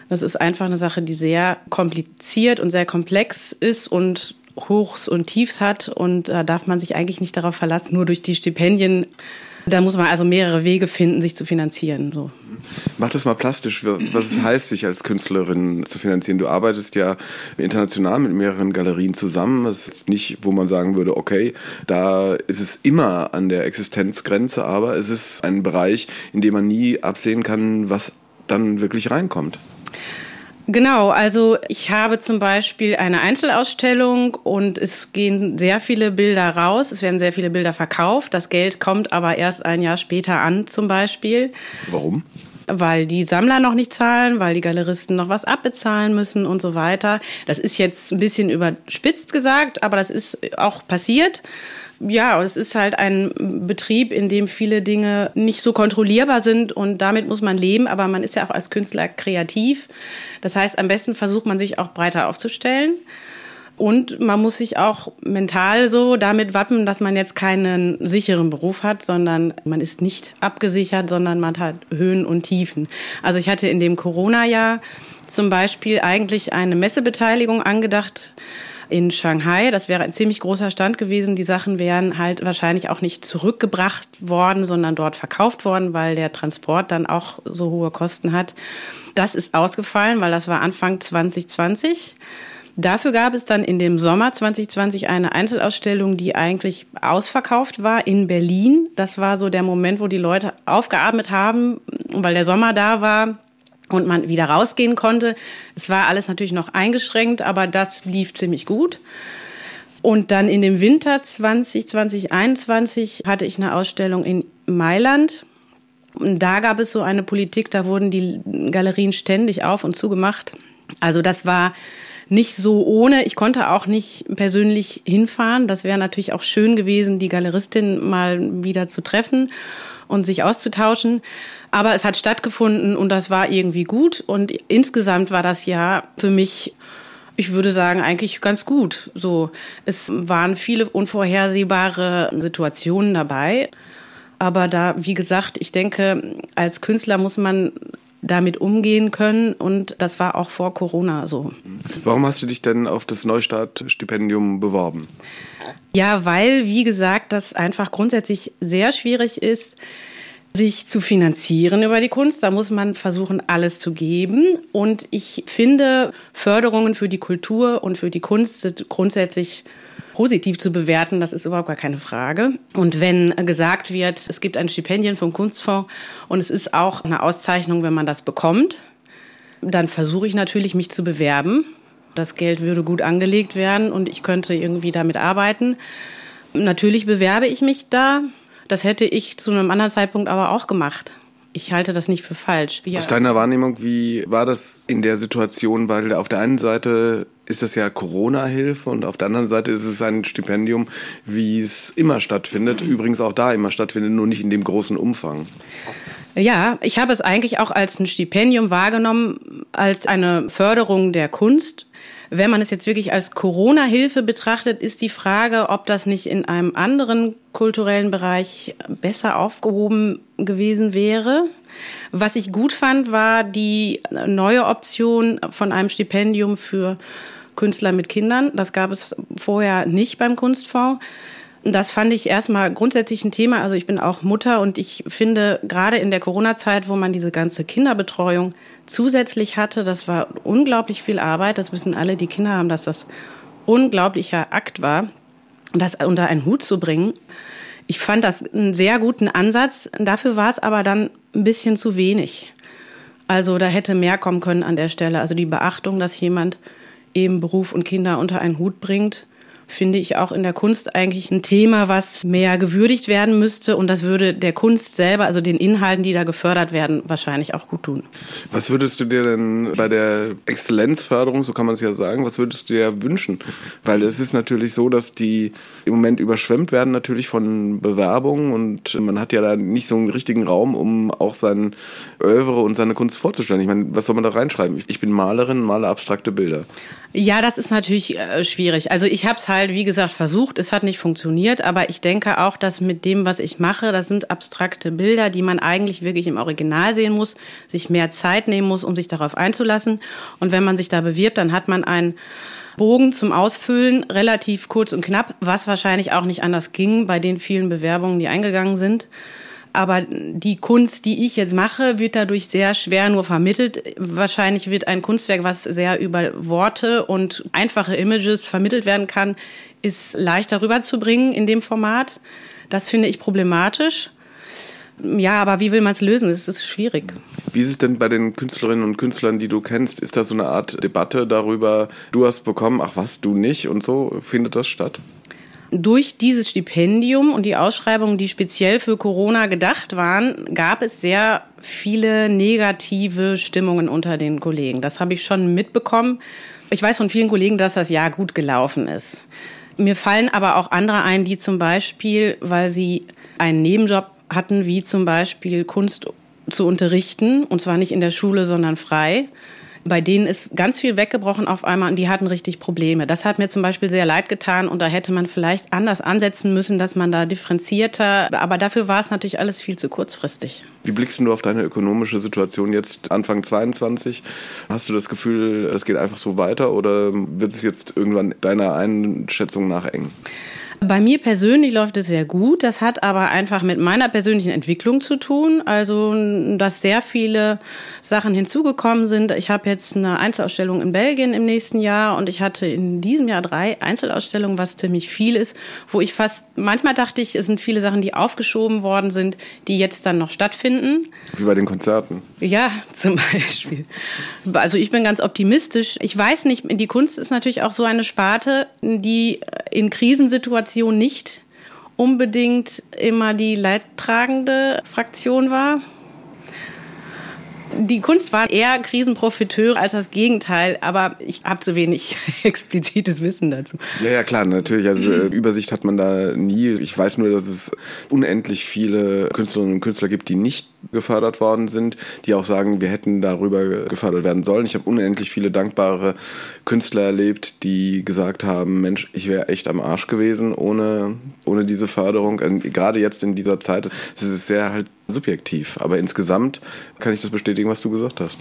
Das ist einfach eine Sache, die sehr kompliziert und sehr komplex ist und Hochs und Tiefs hat. Und da darf man sich eigentlich nicht darauf verlassen, nur durch die Stipendien da muss man also mehrere Wege finden, sich zu finanzieren. So. Mach das mal plastisch, was es heißt, sich als Künstlerin zu finanzieren. Du arbeitest ja international mit mehreren Galerien zusammen. Das ist nicht, wo man sagen würde, okay, da ist es immer an der Existenzgrenze, aber es ist ein Bereich, in dem man nie absehen kann, was dann wirklich reinkommt. Genau, also ich habe zum Beispiel eine Einzelausstellung und es gehen sehr viele Bilder raus, es werden sehr viele Bilder verkauft. Das Geld kommt aber erst ein Jahr später an zum Beispiel. Warum? Weil die Sammler noch nicht zahlen, weil die Galeristen noch was abbezahlen müssen und so weiter. Das ist jetzt ein bisschen überspitzt gesagt, aber das ist auch passiert. Ja, es ist halt ein Betrieb, in dem viele Dinge nicht so kontrollierbar sind und damit muss man leben, aber man ist ja auch als Künstler kreativ. Das heißt, am besten versucht man sich auch breiter aufzustellen. Und man muss sich auch mental so damit wappen, dass man jetzt keinen sicheren Beruf hat, sondern man ist nicht abgesichert, sondern man hat Höhen und Tiefen. Also ich hatte in dem Corona-Jahr zum Beispiel eigentlich eine Messebeteiligung angedacht in Shanghai. Das wäre ein ziemlich großer Stand gewesen. Die Sachen wären halt wahrscheinlich auch nicht zurückgebracht worden, sondern dort verkauft worden, weil der Transport dann auch so hohe Kosten hat. Das ist ausgefallen, weil das war Anfang 2020. Dafür gab es dann in dem Sommer 2020 eine Einzelausstellung, die eigentlich ausverkauft war in Berlin. Das war so der Moment, wo die Leute aufgeatmet haben, weil der Sommer da war und man wieder rausgehen konnte. Es war alles natürlich noch eingeschränkt, aber das lief ziemlich gut. Und dann in dem Winter 2020, 2021 hatte ich eine Ausstellung in Mailand. Und da gab es so eine Politik, da wurden die Galerien ständig auf und zugemacht. Also das war nicht so ohne. Ich konnte auch nicht persönlich hinfahren. Das wäre natürlich auch schön gewesen, die Galeristin mal wieder zu treffen und sich auszutauschen. Aber es hat stattgefunden und das war irgendwie gut. Und insgesamt war das Jahr für mich ich würde sagen, eigentlich ganz gut. So, es waren viele unvorhersehbare Situationen dabei. Aber da, wie gesagt, ich denke, als Künstler muss man damit umgehen können und das war auch vor Corona so. Warum hast du dich denn auf das Neustart-Stipendium beworben? Ja, weil, wie gesagt, das einfach grundsätzlich sehr schwierig ist, sich zu finanzieren über die Kunst. Da muss man versuchen, alles zu geben. Und ich finde, Förderungen für die Kultur und für die Kunst sind grundsätzlich positiv zu bewerten, das ist überhaupt gar keine Frage. Und wenn gesagt wird, es gibt ein Stipendien vom Kunstfonds und es ist auch eine Auszeichnung, wenn man das bekommt, dann versuche ich natürlich, mich zu bewerben. Das Geld würde gut angelegt werden und ich könnte irgendwie damit arbeiten. Natürlich bewerbe ich mich da. Das hätte ich zu einem anderen Zeitpunkt aber auch gemacht. Ich halte das nicht für falsch. Ja. Aus deiner Wahrnehmung, wie war das in der Situation? Weil auf der einen Seite ist es ja Corona-Hilfe und auf der anderen Seite ist es ein Stipendium, wie es immer stattfindet. Übrigens auch da immer stattfindet, nur nicht in dem großen Umfang. Ja, ich habe es eigentlich auch als ein Stipendium wahrgenommen, als eine Förderung der Kunst. Wenn man es jetzt wirklich als Corona-Hilfe betrachtet, ist die Frage, ob das nicht in einem anderen kulturellen Bereich besser aufgehoben gewesen wäre. Was ich gut fand, war die neue Option von einem Stipendium für Künstler mit Kindern. Das gab es vorher nicht beim Kunstfonds. Das fand ich erstmal grundsätzlich ein Thema. Also ich bin auch Mutter und ich finde, gerade in der Corona-Zeit, wo man diese ganze Kinderbetreuung zusätzlich hatte, das war unglaublich viel Arbeit. Das wissen alle, die Kinder haben, dass das unglaublicher Akt war, das unter einen Hut zu bringen. Ich fand das einen sehr guten Ansatz. Dafür war es aber dann ein bisschen zu wenig. Also da hätte mehr kommen können an der Stelle. Also die Beachtung, dass jemand eben Beruf und Kinder unter einen Hut bringt finde ich auch in der Kunst eigentlich ein Thema, was mehr gewürdigt werden müsste. Und das würde der Kunst selber, also den Inhalten, die da gefördert werden, wahrscheinlich auch gut tun. Was würdest du dir denn bei der Exzellenzförderung, so kann man es ja sagen, was würdest du dir wünschen? Weil es ist natürlich so, dass die im Moment überschwemmt werden natürlich von Bewerbungen und man hat ja da nicht so einen richtigen Raum, um auch sein Övre und seine Kunst vorzustellen. Ich meine, was soll man da reinschreiben? Ich bin Malerin, male abstrakte Bilder. Ja, das ist natürlich äh, schwierig. Also ich habe es halt, wie gesagt, versucht. Es hat nicht funktioniert, aber ich denke auch, dass mit dem, was ich mache, das sind abstrakte Bilder, die man eigentlich wirklich im Original sehen muss, sich mehr Zeit nehmen muss, um sich darauf einzulassen. Und wenn man sich da bewirbt, dann hat man einen Bogen zum Ausfüllen, relativ kurz und knapp, was wahrscheinlich auch nicht anders ging bei den vielen Bewerbungen, die eingegangen sind. Aber die Kunst, die ich jetzt mache, wird dadurch sehr schwer nur vermittelt. Wahrscheinlich wird ein Kunstwerk, was sehr über Worte und einfache Images vermittelt werden kann, ist leichter rüberzubringen in dem Format. Das finde ich problematisch. Ja, aber wie will man es lösen? Es ist schwierig. Wie ist es denn bei den Künstlerinnen und Künstlern, die du kennst? Ist da so eine Art Debatte darüber, du hast bekommen, ach was, du nicht und so? Findet das statt? Durch dieses Stipendium und die Ausschreibungen, die speziell für Corona gedacht waren, gab es sehr viele negative Stimmungen unter den Kollegen. Das habe ich schon mitbekommen. Ich weiß von vielen Kollegen, dass das Jahr gut gelaufen ist. Mir fallen aber auch andere ein, die zum Beispiel, weil sie einen Nebenjob hatten, wie zum Beispiel Kunst zu unterrichten, und zwar nicht in der Schule, sondern frei, bei denen ist ganz viel weggebrochen auf einmal und die hatten richtig Probleme. Das hat mir zum Beispiel sehr leid getan und da hätte man vielleicht anders ansetzen müssen, dass man da differenzierter, aber dafür war es natürlich alles viel zu kurzfristig. Wie blickst du auf deine ökonomische Situation jetzt Anfang 22? Hast du das Gefühl, es geht einfach so weiter oder wird es jetzt irgendwann deiner Einschätzung nach eng? Bei mir persönlich läuft es sehr gut. Das hat aber einfach mit meiner persönlichen Entwicklung zu tun. Also, dass sehr viele Sachen hinzugekommen sind. Ich habe jetzt eine Einzelausstellung in Belgien im nächsten Jahr und ich hatte in diesem Jahr drei Einzelausstellungen, was ziemlich viel ist, wo ich fast, manchmal dachte ich, es sind viele Sachen, die aufgeschoben worden sind, die jetzt dann noch stattfinden. Wie bei den Konzerten. Ja, zum Beispiel. Also ich bin ganz optimistisch. Ich weiß nicht, die Kunst ist natürlich auch so eine Sparte, die in Krisensituationen nicht unbedingt immer die leidtragende Fraktion war die Kunst war eher Krisenprofiteur als das Gegenteil, aber ich habe zu wenig explizites Wissen dazu. Ja, ja, klar, natürlich. Also äh, Übersicht hat man da nie. Ich weiß nur, dass es unendlich viele Künstlerinnen und Künstler gibt, die nicht gefördert worden sind, die auch sagen, wir hätten darüber gefördert werden sollen. Ich habe unendlich viele dankbare Künstler erlebt, die gesagt haben, Mensch, ich wäre echt am Arsch gewesen ohne, ohne diese Förderung. Und gerade jetzt in dieser Zeit, es ist sehr halt subjektiv. Aber insgesamt kann ich das bestätigen, was du gesagt hast.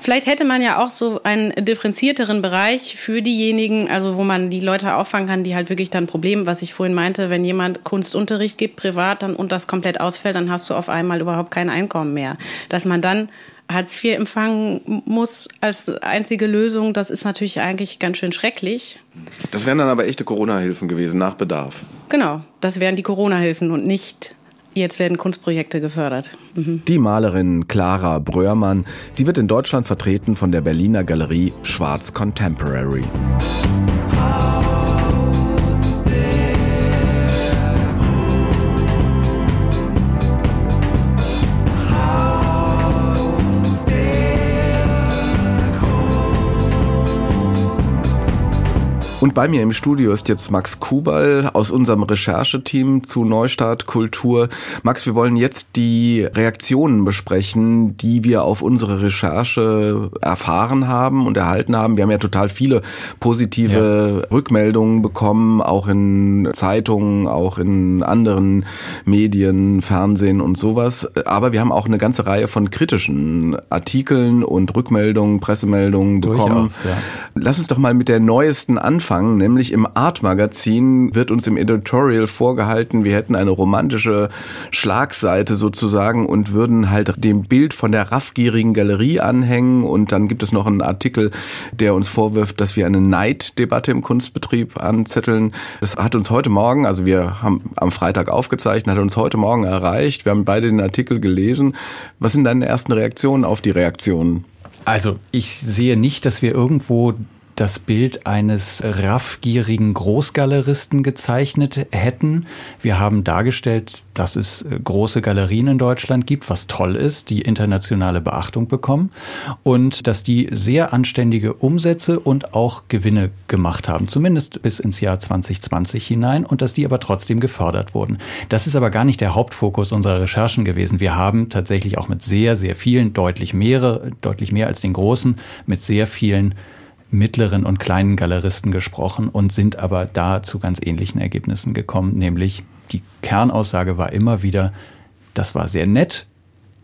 Vielleicht hätte man ja auch so einen differenzierteren Bereich für diejenigen, also wo man die Leute auffangen kann, die halt wirklich dann Probleme, was ich vorhin meinte, wenn jemand Kunstunterricht gibt, privat, dann und das komplett ausfällt, dann hast du auf einmal überhaupt kein Einkommen mehr. Dass man dann Hartz IV empfangen muss als einzige Lösung, das ist natürlich eigentlich ganz schön schrecklich. Das wären dann aber echte Corona-Hilfen gewesen, nach Bedarf. Genau, das wären die Corona-Hilfen und nicht Jetzt werden Kunstprojekte gefördert. Mhm. Die Malerin Clara Bröhrmann. Sie wird in Deutschland vertreten von der Berliner Galerie Schwarz Contemporary. Und bei mir im Studio ist jetzt Max Kubal aus unserem Rechercheteam zu Neustart Kultur. Max, wir wollen jetzt die Reaktionen besprechen, die wir auf unsere Recherche erfahren haben und erhalten haben. Wir haben ja total viele positive ja. Rückmeldungen bekommen, auch in Zeitungen, auch in anderen Medien, Fernsehen und sowas. Aber wir haben auch eine ganze Reihe von kritischen Artikeln und Rückmeldungen, Pressemeldungen bekommen. Durchaus, ja. Lass uns doch mal mit der neuesten anfangen anfangen, nämlich im Art-Magazin wird uns im Editorial vorgehalten, wir hätten eine romantische Schlagseite sozusagen und würden halt dem Bild von der raffgierigen Galerie anhängen und dann gibt es noch einen Artikel, der uns vorwirft, dass wir eine Neiddebatte im Kunstbetrieb anzetteln. Das hat uns heute Morgen, also wir haben am Freitag aufgezeichnet, hat uns heute Morgen erreicht. Wir haben beide den Artikel gelesen. Was sind deine ersten Reaktionen auf die Reaktionen? Also ich sehe nicht, dass wir irgendwo das Bild eines raffgierigen Großgaleristen gezeichnet hätten. Wir haben dargestellt, dass es äh, große Galerien in Deutschland gibt, was toll ist, die internationale Beachtung bekommen und dass die sehr anständige Umsätze und auch Gewinne gemacht haben, zumindest bis ins Jahr 2020 hinein und dass die aber trotzdem gefördert wurden. Das ist aber gar nicht der Hauptfokus unserer Recherchen gewesen. Wir haben tatsächlich auch mit sehr, sehr vielen, deutlich mehrere, deutlich mehr als den großen, mit sehr vielen mittleren und kleinen Galeristen gesprochen und sind aber da zu ganz ähnlichen Ergebnissen gekommen, nämlich die Kernaussage war immer wieder, das war sehr nett,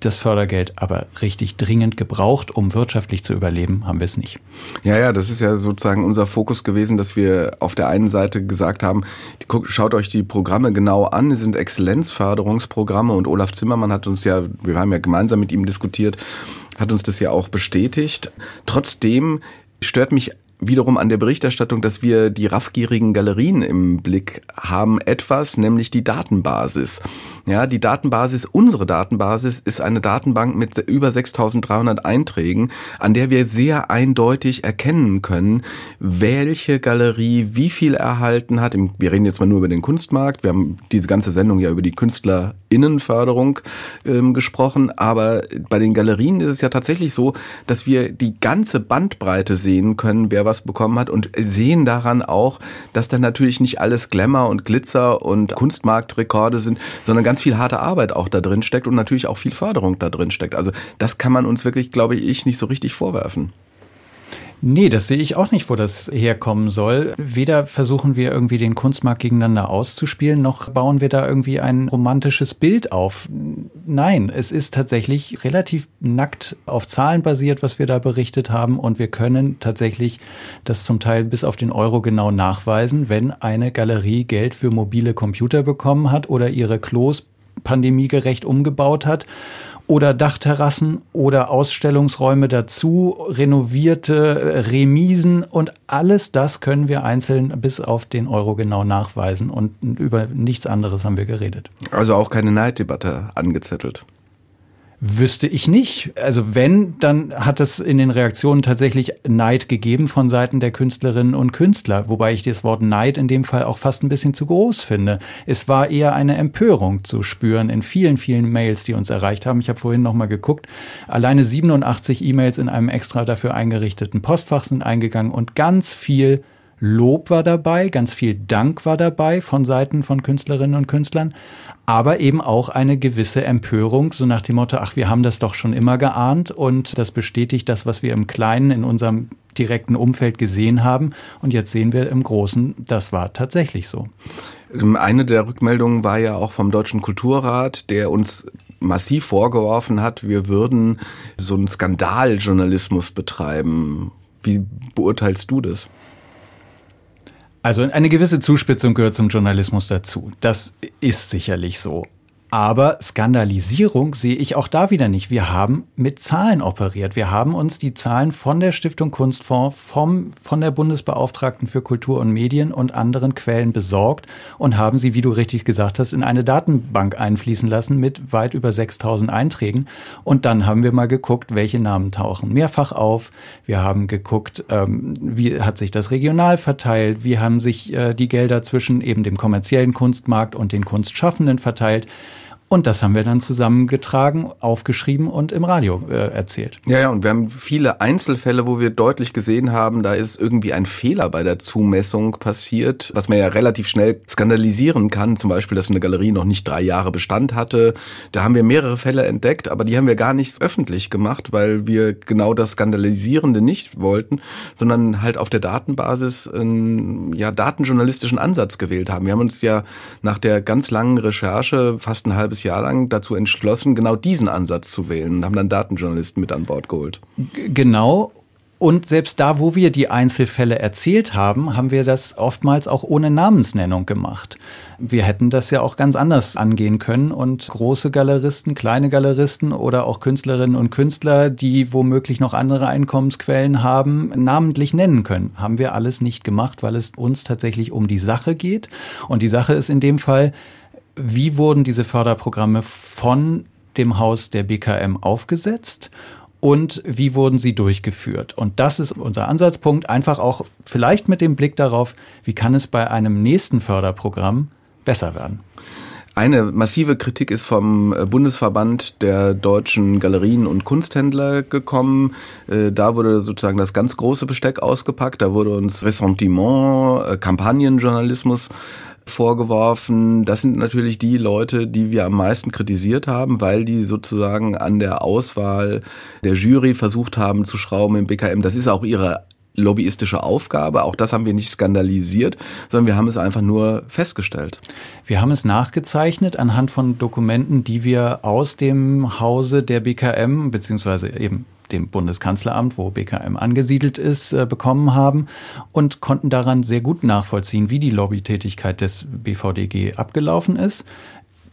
das Fördergeld, aber richtig dringend gebraucht, um wirtschaftlich zu überleben, haben wir es nicht. Ja, ja, das ist ja sozusagen unser Fokus gewesen, dass wir auf der einen Seite gesagt haben, schaut euch die Programme genau an, es sind Exzellenzförderungsprogramme und Olaf Zimmermann hat uns ja, wir haben ja gemeinsam mit ihm diskutiert, hat uns das ja auch bestätigt. Trotzdem stört mich wiederum an der Berichterstattung, dass wir die raffgierigen Galerien im Blick haben, etwas, nämlich die Datenbasis. Ja, die Datenbasis, unsere Datenbasis ist eine Datenbank mit über 6300 Einträgen, an der wir sehr eindeutig erkennen können, welche Galerie wie viel erhalten hat. Wir reden jetzt mal nur über den Kunstmarkt. Wir haben diese ganze Sendung ja über die Künstlerinnenförderung ähm, gesprochen, aber bei den Galerien ist es ja tatsächlich so, dass wir die ganze Bandbreite sehen können, wer was bekommen hat und sehen daran auch, dass da natürlich nicht alles Glamour und Glitzer und Kunstmarktrekorde sind, sondern ganz viel harte Arbeit auch da drin steckt und natürlich auch viel Förderung da drin steckt. Also das kann man uns wirklich, glaube ich, nicht so richtig vorwerfen. Nee, das sehe ich auch nicht, wo das herkommen soll. Weder versuchen wir irgendwie den Kunstmarkt gegeneinander auszuspielen, noch bauen wir da irgendwie ein romantisches Bild auf. Nein, es ist tatsächlich relativ nackt auf Zahlen basiert, was wir da berichtet haben. Und wir können tatsächlich das zum Teil bis auf den Euro genau nachweisen, wenn eine Galerie Geld für mobile Computer bekommen hat oder ihre Klos pandemiegerecht umgebaut hat oder Dachterrassen oder Ausstellungsräume dazu, renovierte Remisen und alles das können wir einzeln bis auf den Euro genau nachweisen und über nichts anderes haben wir geredet. Also auch keine Neiddebatte angezettelt. Wüsste ich nicht. Also wenn, dann hat es in den Reaktionen tatsächlich Neid gegeben von Seiten der Künstlerinnen und Künstler, wobei ich das Wort Neid in dem Fall auch fast ein bisschen zu groß finde. Es war eher eine Empörung zu spüren in vielen, vielen Mails, die uns erreicht haben. Ich habe vorhin noch mal geguckt. Alleine 87 E-Mails in einem extra dafür eingerichteten Postfach sind eingegangen und ganz viel Lob war dabei, ganz viel Dank war dabei von Seiten von Künstlerinnen und Künstlern, aber eben auch eine gewisse Empörung, so nach dem Motto, ach, wir haben das doch schon immer geahnt und das bestätigt das, was wir im Kleinen in unserem direkten Umfeld gesehen haben. Und jetzt sehen wir im Großen, das war tatsächlich so. Ähm, eine der Rückmeldungen war ja auch vom Deutschen Kulturrat, der uns massiv vorgeworfen hat, wir würden so einen Skandaljournalismus betreiben. Wie beurteilst du das? Also eine gewisse Zuspitzung gehört zum Journalismus dazu. Das ist sicherlich so. Aber Skandalisierung sehe ich auch da wieder nicht. Wir haben mit Zahlen operiert. Wir haben uns die Zahlen von der Stiftung Kunstfonds, vom, von der Bundesbeauftragten für Kultur und Medien und anderen Quellen besorgt und haben sie, wie du richtig gesagt hast, in eine Datenbank einfließen lassen mit weit über 6000 Einträgen. Und dann haben wir mal geguckt, welche Namen tauchen mehrfach auf. Wir haben geguckt, ähm, wie hat sich das regional verteilt, wie haben sich äh, die Gelder zwischen eben dem kommerziellen Kunstmarkt und den Kunstschaffenden verteilt. Und das haben wir dann zusammengetragen, aufgeschrieben und im Radio äh, erzählt. Ja, ja, und wir haben viele Einzelfälle, wo wir deutlich gesehen haben, da ist irgendwie ein Fehler bei der Zumessung passiert, was man ja relativ schnell skandalisieren kann. Zum Beispiel, dass eine Galerie noch nicht drei Jahre Bestand hatte. Da haben wir mehrere Fälle entdeckt, aber die haben wir gar nicht öffentlich gemacht, weil wir genau das Skandalisierende nicht wollten, sondern halt auf der Datenbasis einen ja, datenjournalistischen Ansatz gewählt haben. Wir haben uns ja nach der ganz langen Recherche fast ein halbes halbes Jahr lang dazu entschlossen, genau diesen Ansatz zu wählen und haben dann Datenjournalisten mit an Bord geholt. Genau. Und selbst da, wo wir die Einzelfälle erzählt haben, haben wir das oftmals auch ohne Namensnennung gemacht. Wir hätten das ja auch ganz anders angehen können und große Galeristen, kleine Galeristen oder auch Künstlerinnen und Künstler, die womöglich noch andere Einkommensquellen haben, namentlich nennen können. Haben wir alles nicht gemacht, weil es uns tatsächlich um die Sache geht. Und die Sache ist in dem Fall, wie wurden diese Förderprogramme von dem Haus der BKM aufgesetzt und wie wurden sie durchgeführt. Und das ist unser Ansatzpunkt, einfach auch vielleicht mit dem Blick darauf, wie kann es bei einem nächsten Förderprogramm besser werden. Eine massive Kritik ist vom äh, Bundesverband der deutschen Galerien und Kunsthändler gekommen. Äh, da wurde sozusagen das ganz große Besteck ausgepackt. Da wurde uns Ressentiment, äh, Kampagnenjournalismus vorgeworfen. Das sind natürlich die Leute, die wir am meisten kritisiert haben, weil die sozusagen an der Auswahl der Jury versucht haben zu schrauben im BKM. Das ist auch ihre lobbyistische Aufgabe. Auch das haben wir nicht skandalisiert, sondern wir haben es einfach nur festgestellt. Wir haben es nachgezeichnet anhand von Dokumenten, die wir aus dem Hause der BKM beziehungsweise eben dem Bundeskanzleramt, wo BKM angesiedelt ist, äh, bekommen haben und konnten daran sehr gut nachvollziehen, wie die Lobbytätigkeit des BVDG abgelaufen ist.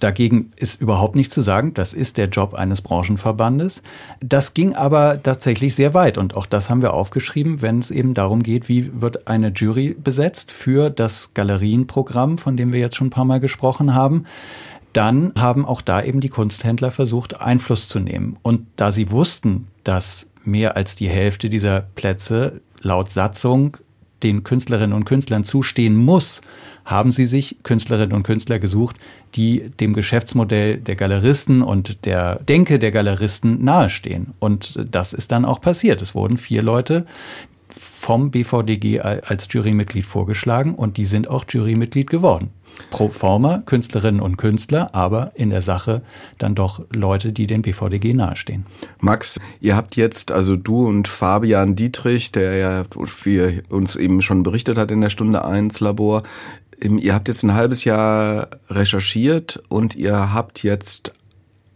Dagegen ist überhaupt nichts zu sagen. Das ist der Job eines Branchenverbandes. Das ging aber tatsächlich sehr weit. Und auch das haben wir aufgeschrieben, wenn es eben darum geht, wie wird eine Jury besetzt für das Galerienprogramm, von dem wir jetzt schon ein paar Mal gesprochen haben. Dann haben auch da eben die Kunsthändler versucht, Einfluss zu nehmen. Und da sie wussten, dass mehr als die Hälfte dieser Plätze laut Satzung den Künstlerinnen und Künstlern zustehen muss, haben sie sich Künstlerinnen und Künstler gesucht, die dem Geschäftsmodell der Galeristen und der Denke der Galeristen nahestehen. Und das ist dann auch passiert. Es wurden vier Leute vom BVDG als Jurymitglied vorgeschlagen und die sind auch Jurymitglied geworden pro forma Künstlerinnen und Künstler, aber in der Sache dann doch Leute, die dem BVDG nahestehen. Max, ihr habt jetzt, also du und Fabian Dietrich, der ja für uns eben schon berichtet hat in der Stunde 1 Labor, ihr habt jetzt ein halbes Jahr recherchiert und ihr habt jetzt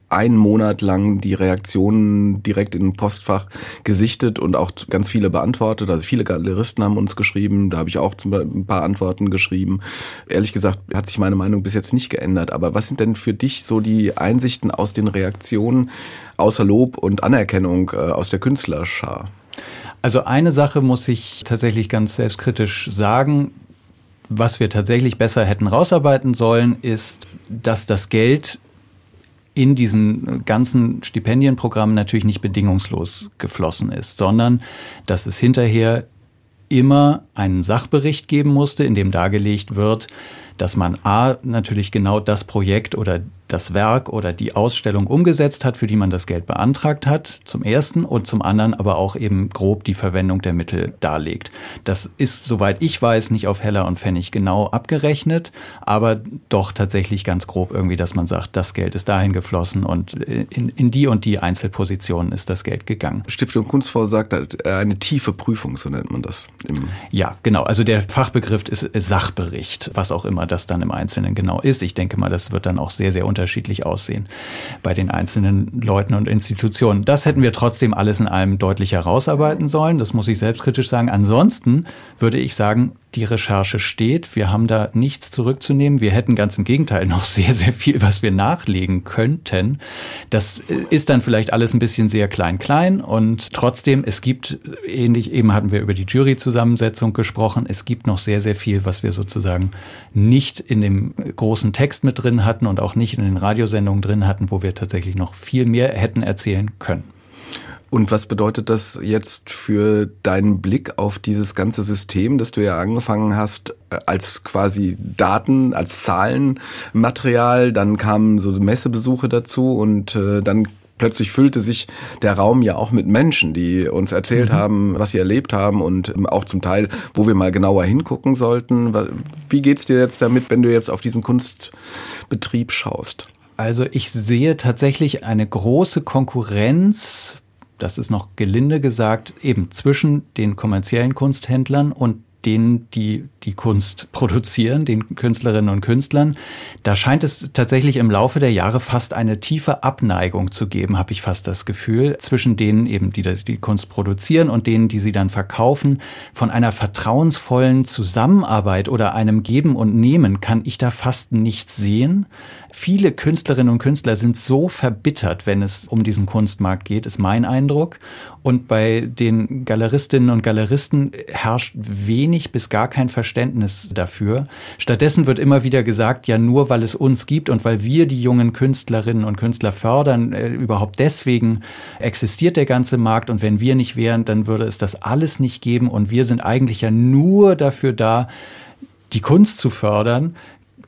einen Monat lang die Reaktionen direkt in Postfach gesichtet und auch ganz viele beantwortet. Also viele Galeristen haben uns geschrieben, da habe ich auch ein paar Antworten geschrieben. Ehrlich gesagt hat sich meine Meinung bis jetzt nicht geändert. Aber was sind denn für dich so die Einsichten aus den Reaktionen außer Lob und Anerkennung äh, aus der Künstlerschar? Also eine Sache muss ich tatsächlich ganz selbstkritisch sagen. Was wir tatsächlich besser hätten rausarbeiten sollen, ist, dass das Geld in diesen ganzen Stipendienprogrammen natürlich nicht bedingungslos geflossen ist, sondern dass es hinterher immer einen Sachbericht geben musste, in dem dargelegt wird, dass man A natürlich genau das Projekt oder das Werk oder die Ausstellung umgesetzt hat, für die man das Geld beantragt hat, zum ersten und zum anderen aber auch eben grob die Verwendung der Mittel darlegt. Das ist, soweit ich weiß, nicht auf Heller und Pfennig genau abgerechnet, aber doch tatsächlich ganz grob irgendwie, dass man sagt, das Geld ist dahin geflossen und in, in die und die Einzelpositionen ist das Geld gegangen. Stiftung Kunstfonds sagt äh, eine tiefe Prüfung, so nennt man das. ja, genau. Also der Fachbegriff ist Sachbericht, was auch immer das dann im Einzelnen genau ist. Ich denke mal, das wird dann auch sehr, sehr unterschiedlich aussehen bei den einzelnen Leuten und Institutionen. Das hätten wir trotzdem alles in allem deutlich herausarbeiten sollen. Das muss ich selbstkritisch sagen. Ansonsten würde ich sagen, die Recherche steht. Wir haben da nichts zurückzunehmen. Wir hätten ganz im Gegenteil noch sehr, sehr viel, was wir nachlegen könnten. Das ist dann vielleicht alles ein bisschen sehr klein-klein und trotzdem, es gibt, ähnlich, eben hatten wir über die Juryzusammensetzung gesprochen, es gibt noch sehr, sehr viel, was wir sozusagen nicht in dem großen Text mit drin hatten und auch nicht in den Radiosendungen drin hatten, wo wir tatsächlich noch viel mehr hätten erzählen können. Und was bedeutet das jetzt für deinen Blick auf dieses ganze System, das du ja angefangen hast, äh, als quasi Daten, als Zahlenmaterial, dann kamen so Messebesuche dazu und äh, dann plötzlich füllte sich der Raum ja auch mit Menschen, die uns erzählt mhm. haben, was sie erlebt haben und auch zum Teil, wo wir mal genauer hingucken sollten. Wie geht's dir jetzt damit, wenn du jetzt auf diesen Kunstbetrieb schaust? Also ich sehe tatsächlich eine große Konkurrenz das ist noch gelinde gesagt, eben zwischen den kommerziellen Kunsthändlern und denen, die die Kunst produzieren, den Künstlerinnen und Künstlern. Da scheint es tatsächlich im Laufe der Jahre fast eine tiefe Abneigung zu geben, habe ich fast das Gefühl, zwischen denen eben, die die Kunst produzieren und denen, die sie dann verkaufen. Von einer vertrauensvollen Zusammenarbeit oder einem Geben und Nehmen kann ich da fast nichts sehen. Viele Künstlerinnen und Künstler sind so verbittert, wenn es um diesen Kunstmarkt geht, ist mein Eindruck. Und bei den Galeristinnen und Galeristen herrscht wenig bis gar kein Verständnis dafür. Stattdessen wird immer wieder gesagt, ja nur weil es uns gibt und weil wir die jungen Künstlerinnen und Künstler fördern, äh, überhaupt deswegen existiert der ganze Markt und wenn wir nicht wären, dann würde es das alles nicht geben und wir sind eigentlich ja nur dafür da, die Kunst zu fördern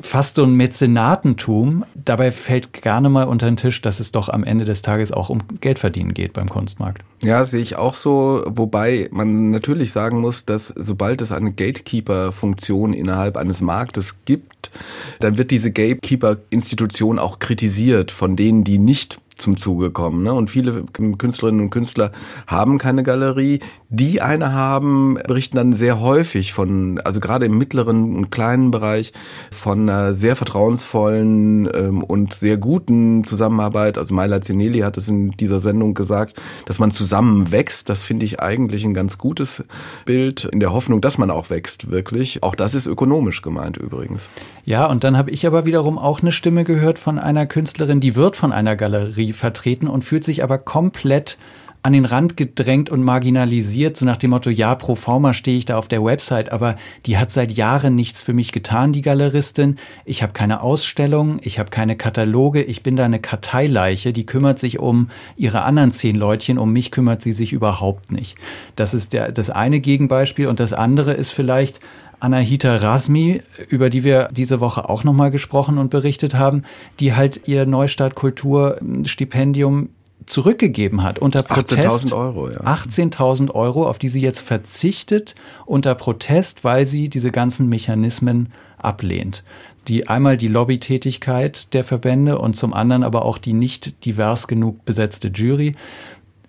fast so ein Mäzenatentum. Dabei fällt gerne mal unter den Tisch, dass es doch am Ende des Tages auch um Geldverdienen geht beim Kunstmarkt. Ja, sehe ich auch so, wobei man natürlich sagen muss, dass sobald es eine Gatekeeper-Funktion innerhalb eines Marktes gibt, dann wird diese Gatekeeper-Institution auch kritisiert von denen, die nicht zum Zuge kommen. Ne? Und viele Künstlerinnen und Künstler haben keine Galerie. Die eine haben, berichten dann sehr häufig von, also gerade im mittleren und kleinen Bereich, von einer sehr vertrauensvollen ähm, und sehr guten Zusammenarbeit. Also Maila Zinelli hat es in dieser Sendung gesagt, dass man zusammen wächst. Das finde ich eigentlich ein ganz gutes Bild, in der Hoffnung, dass man auch wächst, wirklich. Auch das ist ökonomisch gemeint übrigens. Ja, und dann habe ich aber wiederum auch eine Stimme gehört von einer Künstlerin, die wird von einer Galerie vertreten und fühlt sich aber komplett an den Rand gedrängt und marginalisiert, so nach dem Motto, ja, pro forma stehe ich da auf der Website, aber die hat seit Jahren nichts für mich getan, die Galeristin. Ich habe keine Ausstellung, ich habe keine Kataloge, ich bin da eine Karteileiche, die kümmert sich um ihre anderen zehn Leutchen, um mich kümmert sie sich überhaupt nicht. Das ist der, das eine Gegenbeispiel und das andere ist vielleicht, Anahita Rasmi, über die wir diese Woche auch nochmal gesprochen und berichtet haben, die halt ihr Neustart Kultur Stipendium zurückgegeben hat unter Protest. 18.000 Euro, ja. 18.000 Euro, auf die sie jetzt verzichtet unter Protest, weil sie diese ganzen Mechanismen ablehnt. Die einmal die Lobbytätigkeit der Verbände und zum anderen aber auch die nicht divers genug besetzte Jury.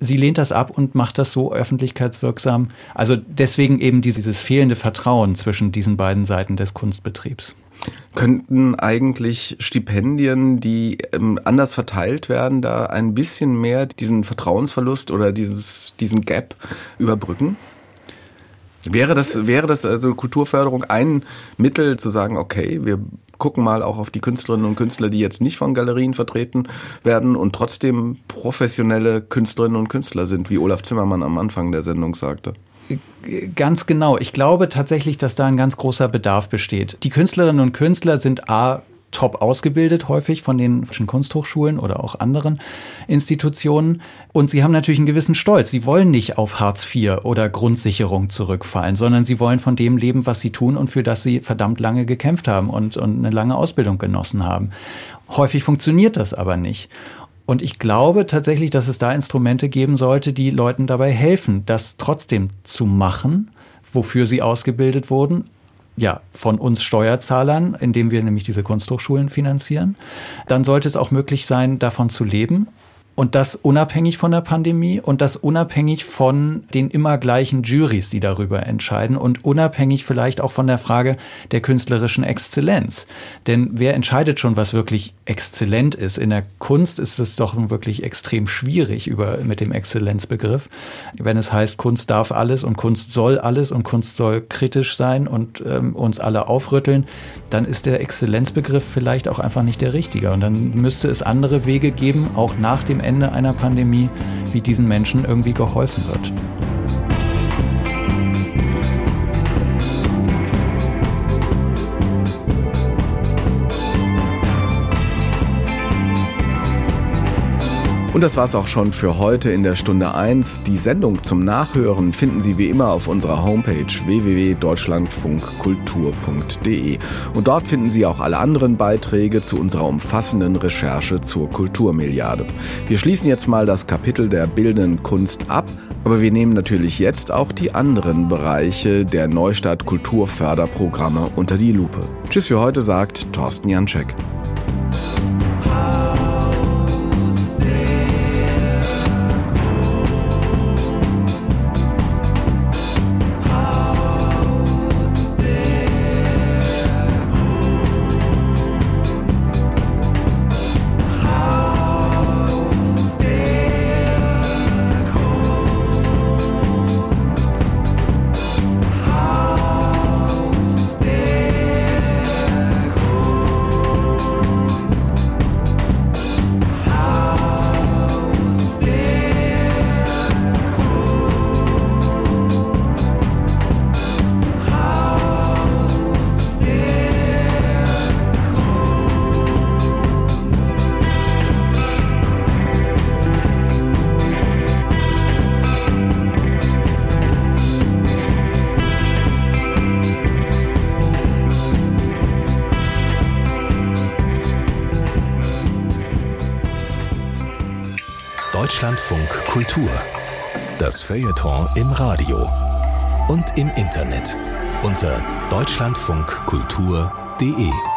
Sie lehnt das ab und macht das so öffentlichkeitswirksam. Also deswegen eben dieses fehlende Vertrauen zwischen diesen beiden Seiten des Kunstbetriebs. Könnten eigentlich Stipendien, die ähm, anders verteilt werden, da ein bisschen mehr diesen Vertrauensverlust oder dieses, diesen Gap überbrücken? Wäre das, wäre das also Kulturförderung ein Mittel zu sagen, okay, wir gucken mal auch auf die Künstlerinnen und Künstler, die jetzt nicht von Galerien vertreten werden und trotzdem professionelle Künstlerinnen und Künstler sind, wie Olaf Zimmermann am Anfang der Sendung sagte? Ganz genau. Ich glaube tatsächlich, dass da ein ganz großer Bedarf besteht. Die Künstlerinnen und Künstler sind A top ausgebildet, häufig von den Kunsthochschulen oder auch anderen Institutionen. Und sie haben natürlich einen gewissen Stolz. Sie wollen nicht auf Hartz IV oder Grundsicherung zurückfallen, sondern sie wollen von dem leben, was sie tun und für das sie verdammt lange gekämpft haben und, und eine lange Ausbildung genossen haben. Häufig funktioniert das aber nicht. Und ich glaube tatsächlich, dass es da Instrumente geben sollte, die Leuten dabei helfen, das trotzdem zu machen, wofür sie ausgebildet wurden. Ja, von uns Steuerzahlern, indem wir nämlich diese Kunsthochschulen finanzieren. Dann sollte es auch möglich sein, davon zu leben und das unabhängig von der Pandemie und das unabhängig von den immer gleichen Juries, die darüber entscheiden und unabhängig vielleicht auch von der Frage der künstlerischen Exzellenz. Denn wer entscheidet schon, was wirklich exzellent ist? In der Kunst ist es doch wirklich extrem schwierig über, mit dem Exzellenzbegriff. Wenn es heißt, Kunst darf alles und Kunst soll alles und Kunst soll kritisch sein und ähm, uns alle aufrütteln, dann ist der Exzellenzbegriff vielleicht auch einfach nicht der richtige. Und dann müsste es andere Wege geben, auch nach dem Ende Ende einer Pandemie, wie diesen Menschen irgendwie geholfen wird. Und das war's auch schon für heute in der Stunde 1. Die Sendung zum Nachhören finden Sie wie immer auf unserer Homepage www.deutschlandfunkkultur.de. Und dort finden Sie auch alle anderen Beiträge zu unserer umfassenden Recherche zur Kulturmilliarde. Wir schließen jetzt mal das Kapitel der bildenden Kunst ab, aber wir nehmen natürlich jetzt auch die anderen Bereiche der Neustadt Kulturförderprogramme unter die Lupe. Tschüss für heute sagt Thorsten Janczek. Feuilleton im Radio und im Internet unter deutschlandfunkkultur.de.